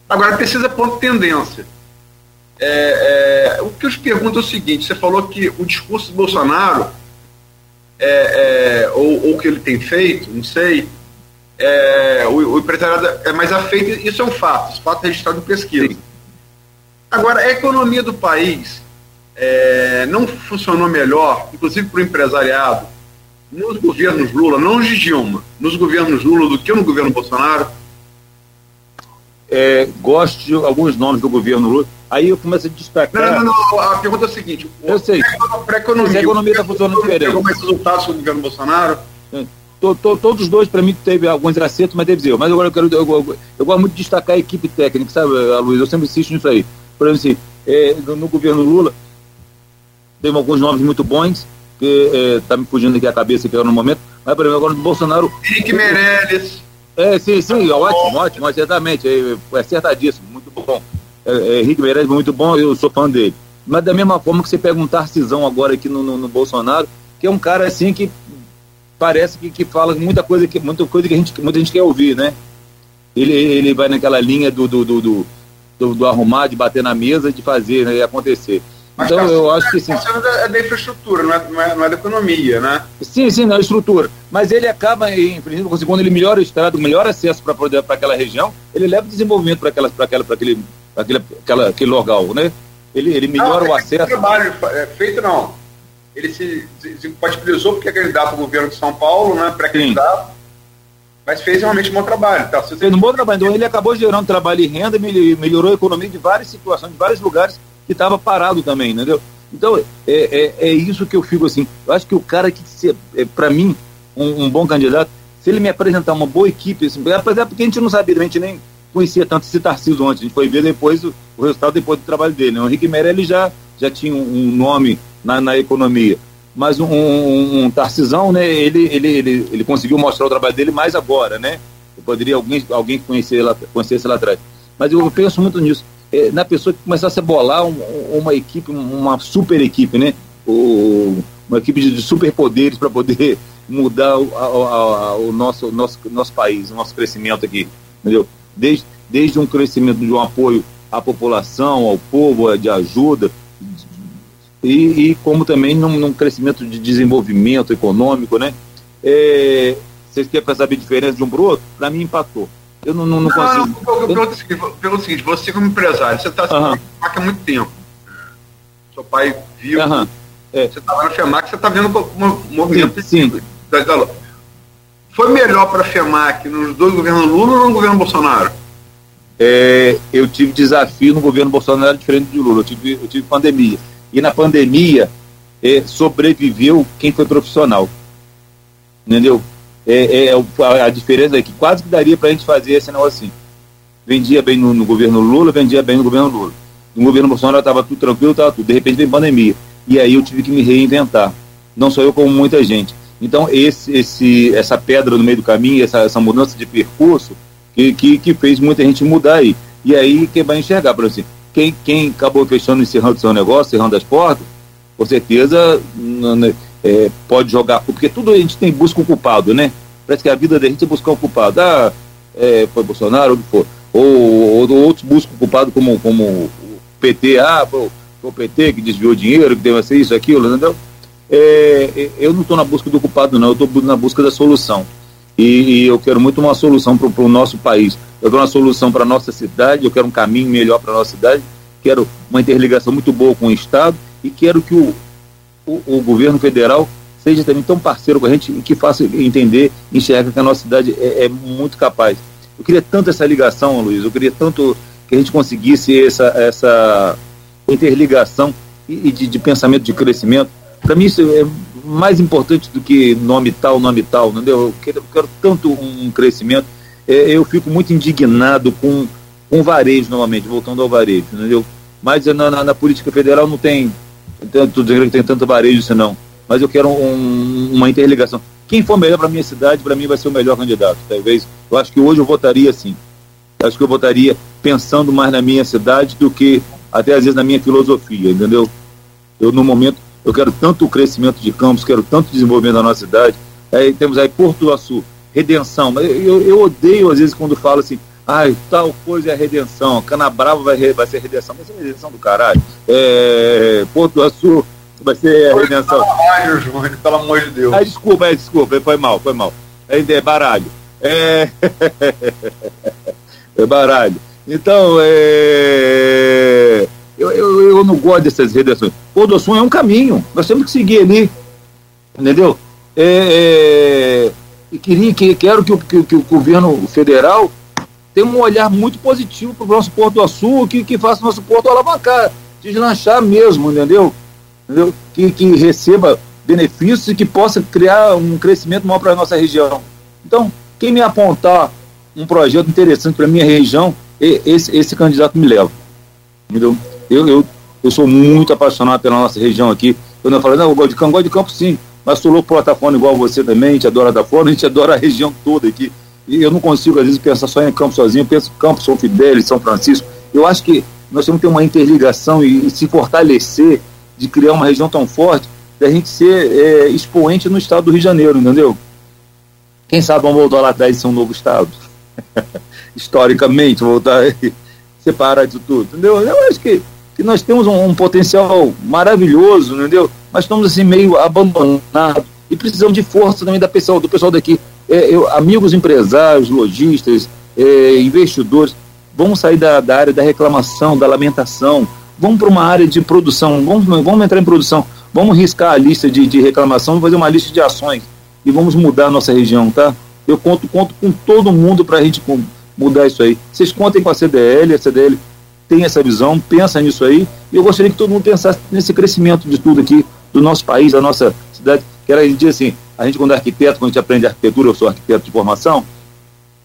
Agora precisa ponto de tendência. É, é, o que eu te pergunto é o seguinte: você falou que o discurso do Bolsonaro, é, é ou o que ele tem feito, não sei, é, o, o, empresariado é mais afeito, isso é um fato, esse fato registrado em pesquisa. Sim. Agora, a economia do país é, não funcionou melhor, inclusive para o empresariado, nos governos Lula, não de Dilma, nos governos Lula do que no governo Bolsonaro? É, gosto de alguns nomes do governo Lula. Aí eu começo a destacar. Não, não, não. A pergunta é a seguinte: eu sei. Para a economia, a economia está funcionando diferente. Pegou mais resultados do governo Bolsonaro? É. todos os dois, para mim, teve alguns acertos, mas teve zero. Mas agora eu quero. Eu, eu, eu, gosto muito de destacar a equipe técnica, sabe, Luiz? Eu sempre insisto nisso aí. Por exemplo, assim, é, no, no, governo Lula, teve alguns nomes muito bons, que está é, me fugindo aqui a cabeça que no momento, mas, por exemplo, agora no Bolsonaro. Henrique Meirelles. É, sim, sim, ótimo, ótimo, exatamente, é, é acertadíssimo, muito bom. É, é, Henrique Meirelles muito bom, eu sou fã dele. Mas da mesma forma que você pega um Tarcisão agora aqui no, no, no Bolsonaro, que é um cara assim que parece que, que fala muita coisa que muita coisa que a gente, muita gente quer ouvir, né? Ele, ele vai naquela linha do, do, do, do do, do, arrumar, de bater na mesa, de fazer né, acontecer. Mas então eu acho que sim. É da infraestrutura, não é, não, é, não é da economia, né? Sim, sim, da estrutura. Mas ele acaba, em princípio, quando ele melhora o estrado, melhor acesso para para aquela região, ele leva desenvolvimento para aquela, para aquela, para aquele, para aquele, aquela, aquele local, né? Ele, ele melhora não, o acesso. trabalho é feito não. Ele se, se compatibilizou porque é candidato ao governo de São Paulo, né? Pré-candidato mas fez realmente um bom trabalho. Tá? Fez um bom trabalho. Então ele acabou gerando trabalho e renda, melhorou a economia de várias situações, de vários lugares que estava parado também, entendeu? Então é, é, é, isso que eu fico assim. Eu acho que o cara que, é, para mim, um, um, bom candidato, se ele me apresentar uma boa equipe, assim, apesar porque a gente não sabia, a gente nem conhecia tanto esse Tarcísio antes, a gente foi ver depois o, o resultado depois do trabalho dele. Né? O Henrique Meirelles já, já tinha um, um nome na, na economia mas um, um, um Tarcisão, né, ele, ele, ele, ele conseguiu mostrar o trabalho dele mais agora, né? Eu poderia alguém, alguém conhecer lá, conhecesse lá atrás. Mas eu penso muito nisso. É, na pessoa que começasse a bolar um, uma equipe, uma super equipe, né? O, uma equipe de superpoderes para poder mudar o, a, a, o nosso, nosso, nosso país, o nosso crescimento aqui, entendeu? Desde, desde um crescimento de um apoio à população, ao povo, de ajuda, e, e como também num, num, crescimento de desenvolvimento econômico, né? É, vocês querem saber a diferença de um para o outro? Para mim empatou. Eu não, não, não, consigo. Não, pelo, pelo seguinte, você como empresário, você está uh -huh. há muito tempo. Seu pai viu. Uh -huh. é. Você estava na FEMAC, você está vendo o movimento. Sim. sim. Da, da, foi melhor para a FEMAC nos dois governos Lula ou no governo Bolsonaro? É, eu tive desafio no governo Bolsonaro diferente de Lula. Eu tive, eu tive pandemia e na pandemia é, sobreviveu quem foi profissional. Entendeu? É, é, é a, diferença é que quase que daria para a gente fazer esse negócio assim. Vendia bem no, no, governo Lula, vendia bem no governo Lula. No governo Bolsonaro estava tudo tranquilo, estava tudo. De repente veio pandemia. E aí eu tive que me reinventar. Não sou eu como muita gente. Então, esse, esse, essa pedra no meio do caminho, essa, essa mudança de percurso, que, que, que fez muita gente mudar aí. E aí, quem vai enxergar, por assim, quem, quem acabou fechando, encerrando seu negócio, encerrando as portas, com certeza né, é, pode jogar, porque tudo a gente tem busca um culpado, né? Parece que a vida da gente é buscar um culpado. Ah, é, foi Bolsonaro, ou. Ou, ou, ou, outros buscam um culpado como, como o PT, ah, foi, o PT que desviou dinheiro, que deu isso, aquilo, entendeu? É, é, eu não estou na busca do culpado, não, eu estou na busca da solução. E, e, eu quero muito uma solução para o nosso país. Eu quero uma solução para a nossa cidade, eu quero um caminho melhor para a nossa cidade, quero uma interligação muito boa com o Estado e quero que o, o, o governo federal seja também tão parceiro com a gente e que faça entender, enxerga que a nossa cidade é, é muito capaz. Eu queria tanto essa ligação, Luiz, eu queria tanto que a gente conseguisse essa, essa interligação e, e de, de pensamento de crescimento. Para mim, isso é mais importante do que nome tal, nome tal, entendeu? Eu quero, eu quero tanto um crescimento. É, eu fico muito indignado com, com varejo, novamente, voltando ao varejo, entendeu? Mas na, na, na política federal não tem tanto que tem tanto varejo assim, não. Mas eu quero um, uma interligação. quem for melhor para minha cidade, para mim vai ser o melhor candidato. Talvez, eu acho que hoje eu votaria assim. Acho que eu votaria pensando mais na minha cidade do que até às vezes na minha filosofia, entendeu? Eu no momento eu quero tanto o crescimento de campos, quero tanto desenvolvimento da nossa cidade. Aí temos aí Porto do Açu, redenção. Eu, eu odeio às vezes quando falo assim, ai, tal coisa é redenção, Canabrava vai, vai ser redenção, vai ser redenção do caralho. É, Porto Açu vai ser redenção. Baralho, Júnior, pelo amor de Deus. Ai, desculpa, é, desculpa, foi mal, foi mal. Ainda é baralho. É, é baralho. Então, é... eu, eu, eu não gosto dessas redenções. O Dossum é um caminho, nós temos que seguir ali, entendeu? É, é... E queria, que, quero que, que, que o governo federal tenha um olhar muito positivo para o nosso Porto do Açul, que, que faça o nosso porto alavancar, deslanchar mesmo, entendeu? entendeu? Que, que receba benefícios e que possa criar um crescimento maior para a nossa região. Então, quem me apontar um projeto interessante para a minha região, esse, esse candidato me leva. Entendeu? Eu, eu, eu sou muito apaixonado pela nossa região aqui. Eu falo, não, eu gosto de campo, gosto de campo sim, mas sou louco por Atafona igual você também, a gente adora Atafona, a gente adora a região toda aqui. Eu não consigo, às vezes, pensar só em campo sozinho, eu penso Campo, São Fidélis, São Francisco. Eu acho que nós temos que ter uma interligação e, e se fortalecer de criar uma região tão forte, da gente ser é, expoente no estado do Rio de Janeiro, entendeu? Quem sabe vamos voltar lá atrás e ser um novo estado. Historicamente, voltar e separar de tudo, entendeu? Eu acho que, que nós temos um, um potencial maravilhoso, entendeu? Mas estamos assim meio abandonados e precisamos de força também da pessoa, do pessoal daqui. É, eu, amigos empresários, lojistas, é, investidores, vamos sair da, da área da reclamação, da lamentação, vamos para uma área de produção, vamos, vamos entrar em produção, vamos riscar a lista de, de reclamação, vamos fazer uma lista de ações e vamos mudar a nossa região, tá? Eu conto, conto com todo mundo para a gente mudar isso aí. Vocês contem com a CDL, a CDL tem essa visão, pensa nisso aí, e eu gostaria que todo mundo pensasse nesse crescimento de tudo aqui, do nosso país, da nossa cidade, que era, a gente diz assim, a gente quando é arquiteto, quando a gente aprende arquitetura, eu sou arquiteto de formação,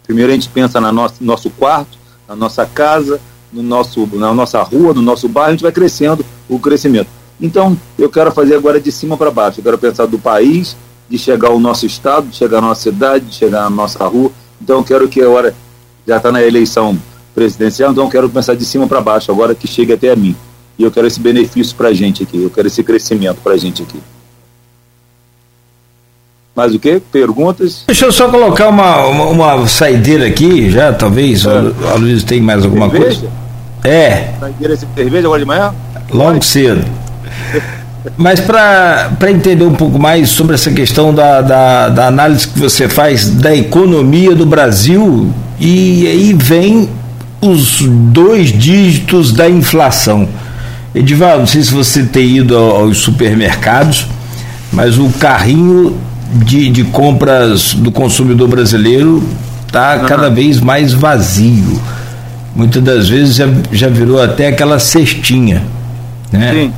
primeiro a gente pensa no nosso, nosso quarto, na nossa casa, no nosso, na nossa rua, no nosso bairro, a gente vai crescendo o crescimento. Então, eu quero fazer agora de cima para baixo. Eu quero pensar do país, de chegar ao nosso estado, de chegar à nossa cidade, de chegar à nossa rua. Então, eu quero que agora, já está na eleição presidencial, então eu quero pensar de cima para baixo, agora que chegue até a mim. E eu quero esse benefício para a gente aqui, eu quero esse crescimento para a gente aqui. Mais o que? Perguntas? Deixa eu só colocar uma, uma, uma saideira aqui, já talvez. É. A Luiz tem mais alguma cerveja? coisa? É. Saideira de cerveja agora de manhã? Logo cedo. Mas para entender um pouco mais sobre essa questão da, da, da, análise que você faz da economia do Brasil, e aí vem os dois dígitos da inflação. Edivaldo, não sei se você tem ido aos supermercados, mas o carrinho de, de compras do consumidor brasileiro está cada vez mais vazio. Muitas das vezes já, já virou até aquela cestinha. Né? Sim.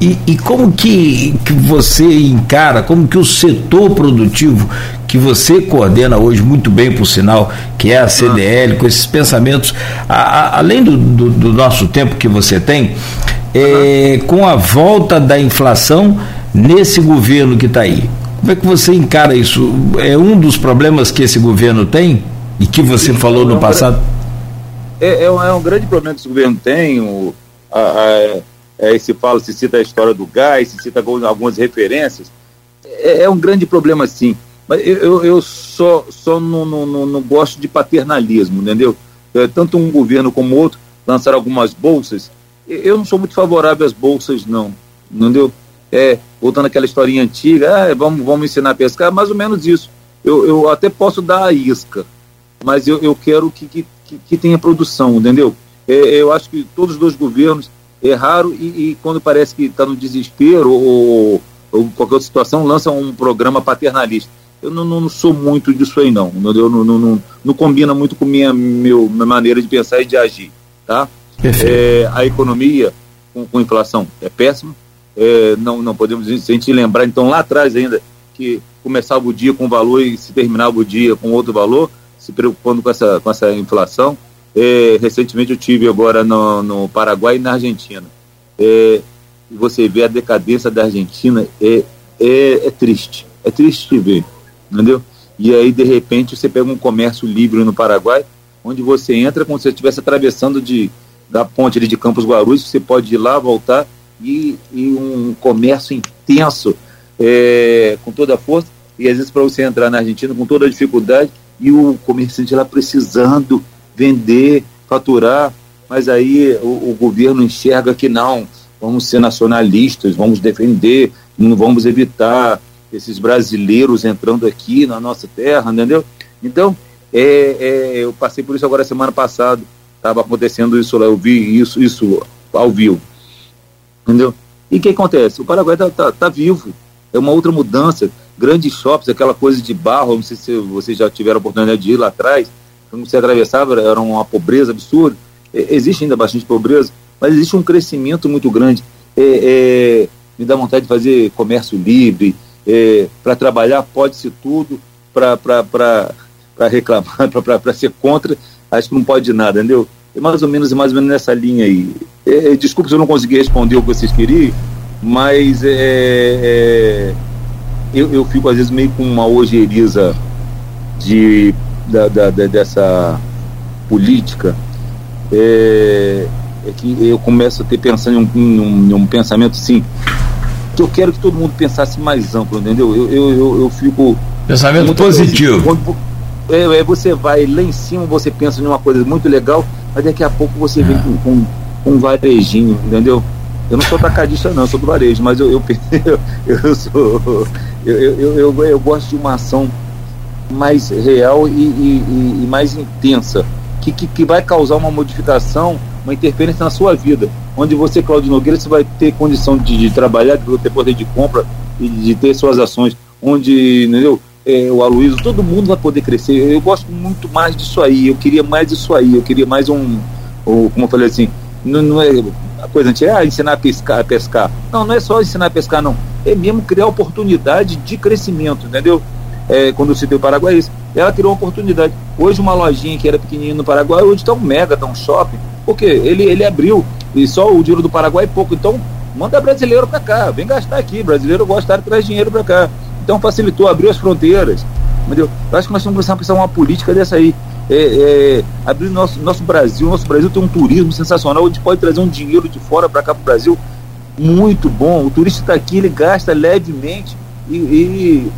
E, e, como que, que você encara, como que o setor produtivo que você coordena hoje muito bem, por sinal, que é a CDL, com esses pensamentos, a, a, além do, do, do, nosso tempo que você tem, é, com a volta da inflação nesse governo que está aí, como é que você encara isso? É um dos problemas que esse governo tem e que você Sim, falou é no passado? É, é, um, é, um, grande problema que esse governo tem. O, a, a, é, se fala, se cita a história do gás, se cita algumas referências. É, é um grande problema, sim. Mas eu, eu, só, só não, não, não, não, gosto de paternalismo, entendeu? É, tanto um governo como outro lançaram algumas bolsas. Eu não sou muito favorável às bolsas, não. Entendeu? É, voltando àquela historinha antiga, ah, vamos, vamos ensinar a pescar, mais ou menos isso. Eu, eu até posso dar a isca, mas eu, eu quero que, que, que tenha produção, entendeu? É, eu acho que todos os dois governos erraram e, e quando parece que está no desespero ou, ou, qualquer outra situação, lançam um programa paternalista. Eu não, não, sou muito disso aí, não. Entendeu? Não, não, não, não combina muito com minha, meu, minha maneira de pensar e de agir. Tá? É, a economia com, com inflação é péssima é, não, não podemos a gente lembrar, então, lá atrás ainda, que começava o dia com um valor e se terminava o dia com outro valor, se preocupando com essa, com essa inflação. É, recentemente eu tive agora no, no Paraguai e na Argentina. É, você vê a decadência da Argentina, é, é, é triste. É triste te ver, entendeu? E aí, de repente, você pega um comércio livre no Paraguai, onde você entra como se você estivesse atravessando de, da ponte ali de Campos Guarulhos, você pode ir lá, voltar, e, e um comércio intenso, é, com toda a força, e às vezes para você entrar na Argentina com toda a dificuldade, e o comerciante lá precisando vender, faturar, mas aí o, o governo enxerga que não, vamos ser nacionalistas, vamos defender, não vamos evitar esses brasileiros entrando aqui na nossa terra, entendeu? Então, é, é, eu passei por isso agora semana passada, estava acontecendo isso lá, eu vi isso, isso ao vivo, entendeu? E o que acontece? O Paraguai está tá, tá vivo, é uma outra mudança, grandes shoppings, aquela coisa de barro, não sei se vocês já tiveram a oportunidade de ir lá atrás, quando você atravessava era uma pobreza absurda, é, existe ainda bastante pobreza, mas existe um crescimento muito grande. É, é, me dá vontade de fazer comércio livre, é, para trabalhar pode-se tudo, para reclamar, para ser contra, acho que não pode nada, entendeu? É mais ou menos, mais ou menos nessa linha aí. É, é desculpe se eu não consegui responder o que vocês queriam, mas é, é, eu, eu fico às vezes meio com uma ojeriza de, da, da, da dessa política é, é, que eu começo a ter pensando em um, em um, um pensamento assim que eu quero que todo mundo pensasse mais amplo, entendeu? Eu, eu, eu, eu fico. Pensamento positivo. Quando, é, é, você vai lá em cima, você pensa em uma coisa muito legal, mas daqui a pouco você vem com, com, com um varejinho, entendeu? Eu não sou tacadista, não, sou do varejo, mas eu, eu, eu, eu sou. Eu, eu, eu, eu, gosto de uma ação mais real e, e, e mais intensa, que, que, que vai causar uma modificação, uma interferência na sua vida onde você, Claudio Nogueira, você vai ter condição de, de trabalhar, de ter poder de compra e de ter suas ações, onde, entendeu? É, o Aloysio, todo mundo vai poder crescer. Eu gosto muito mais disso aí, eu queria mais disso aí, eu queria mais um, ou, como eu falei assim, não, não é a coisa antiga, ah, ensinar a pescar, a pescar. Não, não é só ensinar a pescar, não. É mesmo criar oportunidade de crescimento, entendeu? É, quando eu citei o Paraguai, isso. ela criou uma oportunidade. Hoje, uma lojinha que era pequenininha no Paraguai, hoje está um mega, está um shopping, porque ele, ele abriu e só o dinheiro do Paraguai é pouco. Então, manda brasileiro para cá, vem gastar aqui. Brasileiro gosta de trazer dinheiro para cá. Então, facilitou, abriu as fronteiras. Entendeu? Eu acho que nós temos que começar a uma política dessa aí. É, é, abrir nosso, nosso Brasil. Nosso Brasil tem um turismo sensacional, onde pode trazer um dinheiro de fora para cá para o Brasil muito bom. O turista está aqui, ele gasta levemente e, e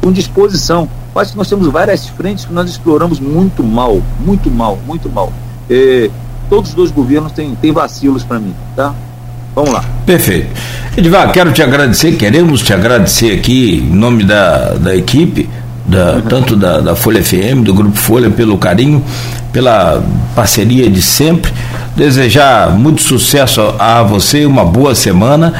com disposição. Eu acho que nós temos várias frentes que nós exploramos muito mal, muito mal, muito mal. É, todos os dois governos têm, têm vacilos para mim, tá? Vamos lá. Perfeito. Edivar, quero te agradecer, queremos te agradecer aqui em nome da, da equipe, da, uhum. tanto da, da Folha FM, do Grupo Folha, pelo carinho, pela parceria de sempre. Desejar muito sucesso a você, uma boa semana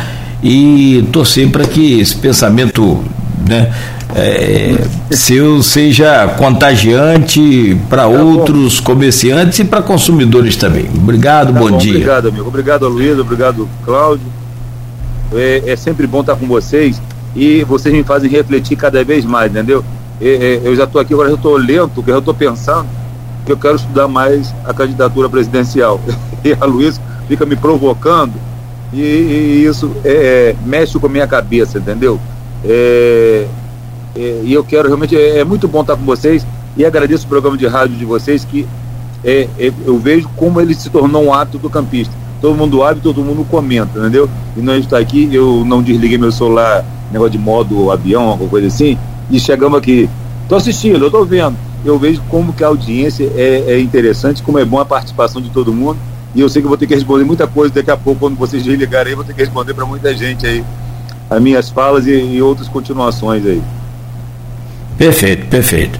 e torcer para que esse pensamento né, é, seu seja contagiante para tá outros bom. comerciantes e para consumidores também. Obrigado, tá bom, bom, dia. Obrigado, amigo. Obrigado, Luiz. Obrigado, Cláudio. É, é, sempre bom estar com vocês e vocês me fazem refletir cada vez mais, entendeu? É, é eu já estou aqui, agora eu estou lento, porque eu estou pensando que eu quero estudar mais a candidatura presidencial. E a Luiz fica me provocando e, e isso é, é, mexe com a minha cabeça, entendeu? É, e eu quero realmente, é, é, muito bom estar com vocês e agradeço o programa de rádio de vocês que é, é, eu vejo como ele se tornou um hábito do campista. Todo mundo abre, todo mundo comenta, entendeu? E nós está aqui, eu não desliguei meu celular, negócio de modo avião, alguma coisa assim, e chegamos aqui. Estou assistindo, eu estou vendo. Eu vejo como que a audiência é, é interessante, como é bom a participação de todo mundo. E eu sei que vou ter que responder muita coisa daqui a pouco, quando vocês desligarem vou ter que responder para muita gente aí as minhas falas e, e outras continuações aí. Perfeito, perfeito.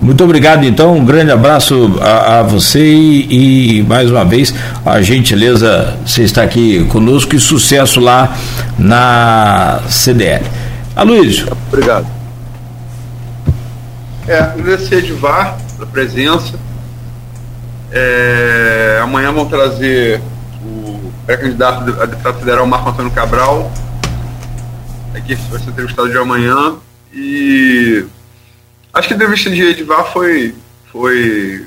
Muito obrigado, então. Um grande abraço a, a você e, e, mais uma vez, a gentileza, você está aqui conosco e sucesso lá na CDL. Aloysio. Obrigado. É, agradecer Edvar pela presença. É, amanhã vão trazer o pré-candidato a deputado federal Marco Antônio Cabral. Aqui vai ser entrevistado de amanhã. E Acho que a entrevista de Edvar foi, foi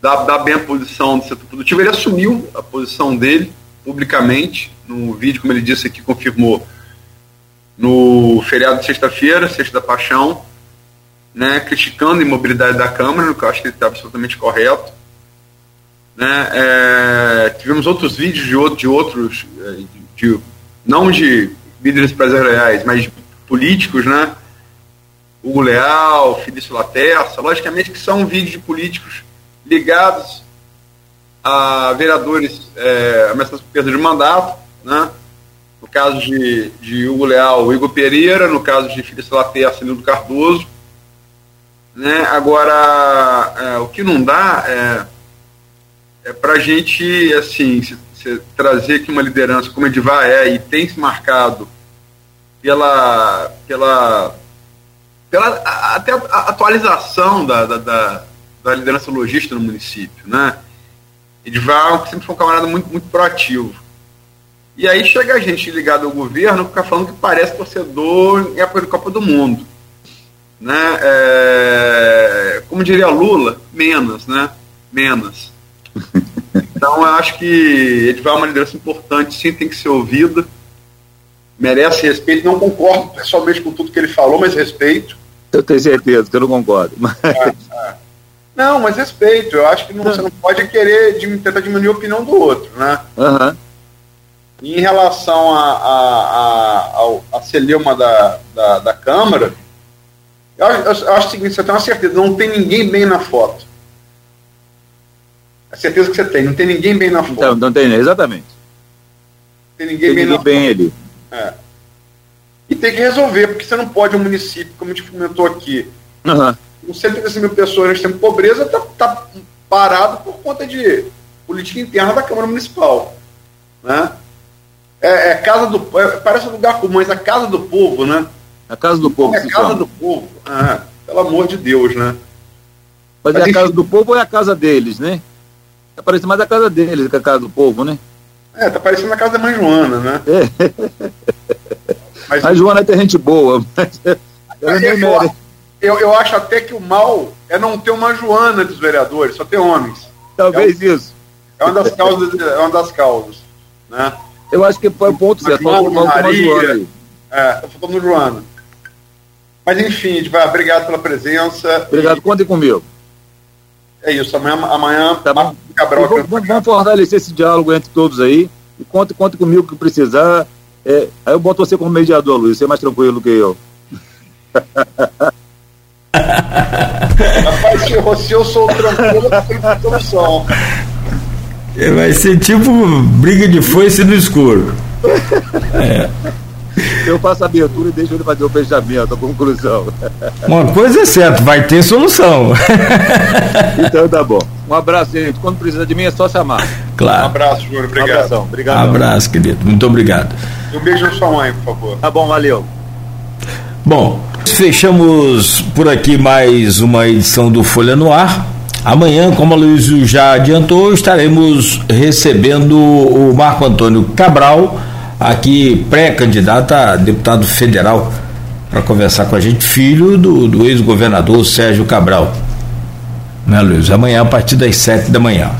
dar, bem a posição do setor produtivo. Ele assumiu a posição dele publicamente, no vídeo, como ele disse aqui, confirmou no feriado de sexta-feira, Sexta da Paixão, né, criticando a imobilidade da Câmara, que eu acho que ele está absolutamente correto. Né, é, tivemos outros vídeos de, outro, de outros, é, de, de, não de líderes empresariais, mas políticos, né? Hugo Leal, Felício Laterça, logicamente que são vídeos de políticos ligados a vereadores é, ameaçados por perda de mandato, né? no caso de, de Hugo Leal, Igor Pereira, no caso de Felício Laterça, Nildo Cardoso. Né? Agora, é, o que não dá é, é para a gente assim, se, se trazer aqui uma liderança como Edivar é e tem se marcado pela, pela, pela até a atualização da, da, da, da liderança logística no município. Né? Edivar sempre foi um camarada muito, muito proativo. E aí chega a gente ligado ao governo, fica falando que parece torcedor em época de Copa do Mundo. Né? É, como diria Lula, menos, né? Menos. Então eu acho que Edivar é uma liderança importante, sim, tem que ser ouvida. Merece respeito. Não concordo pessoalmente com tudo que ele falou, mas respeito. Eu tenho certeza que eu não concordo. Mas... É, é. Não, mas respeito. Eu acho que não, você não pode querer tentar diminuir a opinião do outro, né? Uhum. em relação a, a, a, a celeuma da, da, da Câmara, eu, eu, eu, acho o seguinte, você tem uma certeza, não tem ninguém bem na foto. A certeza que você tem, não tem ninguém bem na foto. Então, não tem, exatamente. Tem ninguém tem bem ninguém bem ali. É. E tem que resolver, porque você não pode um município, como a gente comentou aqui, uhum com 130 mil pessoas nós temos pobreza, está tá parado por conta de política interna da Câmara Municipal. Né? É, é casa do é, parece um lugar comum, mas a casa do povo, né? A casa do povo. É a casa do povo. Ah, pelo amor de Deus, né? Mas, mas é a casa do povo ou é a casa deles, né? Tá parecendo mais a casa deles que a casa do povo, né? É, tá parecendo a casa da mãe Joana, né? É. Mas, a Joana tem gente boa, mas ela nem merece eu, eu acho até que o mal é não ter uma Joana dos vereadores, só ter homens. Talvez é um, isso. É uma das causas, é uma das causas. Né? Eu acho que foi o ponto certo. Faltou uma Joana. É, faltando Joana. Mas enfim, Edvar, obrigado pela presença. Obrigado, e... contem comigo. É isso, amanhã, amanhã tá bom. Cabral, vamos, vamos, vamos, fortalecer esse diálogo entre todos aí. E conte, conte comigo que precisar. É, aí eu boto você como mediador, Luiz. Você é mais tranquilo que eu. Rapaz, se eu sou tranquilo, tem solução. É, vai ser tipo briga de foice no escuro. É. Eu faço a abertura e deixo ele fazer o fechamento, a conclusão. Uma coisa é certa, vai ter solução. Então tá bom. Um abraço, gente. Quando precisa de mim é só chamar. Claro. Um abraço, Júlio. Obrigado. Um abração. Obrigado. Abraço, querido. Muito obrigado. E um beijo na sua mãe, por favor. Tá bom, valeu. Bom, fechamos por aqui mais uma edição do Folha no Ar. Amanhã, como a Luiz já adiantou, estaremos recebendo o Marco Antônio Cabral, aqui pré-candidato a deputado federal, para conversar com a gente, filho do, do ex-governador Sérgio Cabral. Né, Luiz? Amanhã, a partir das sete da manhã.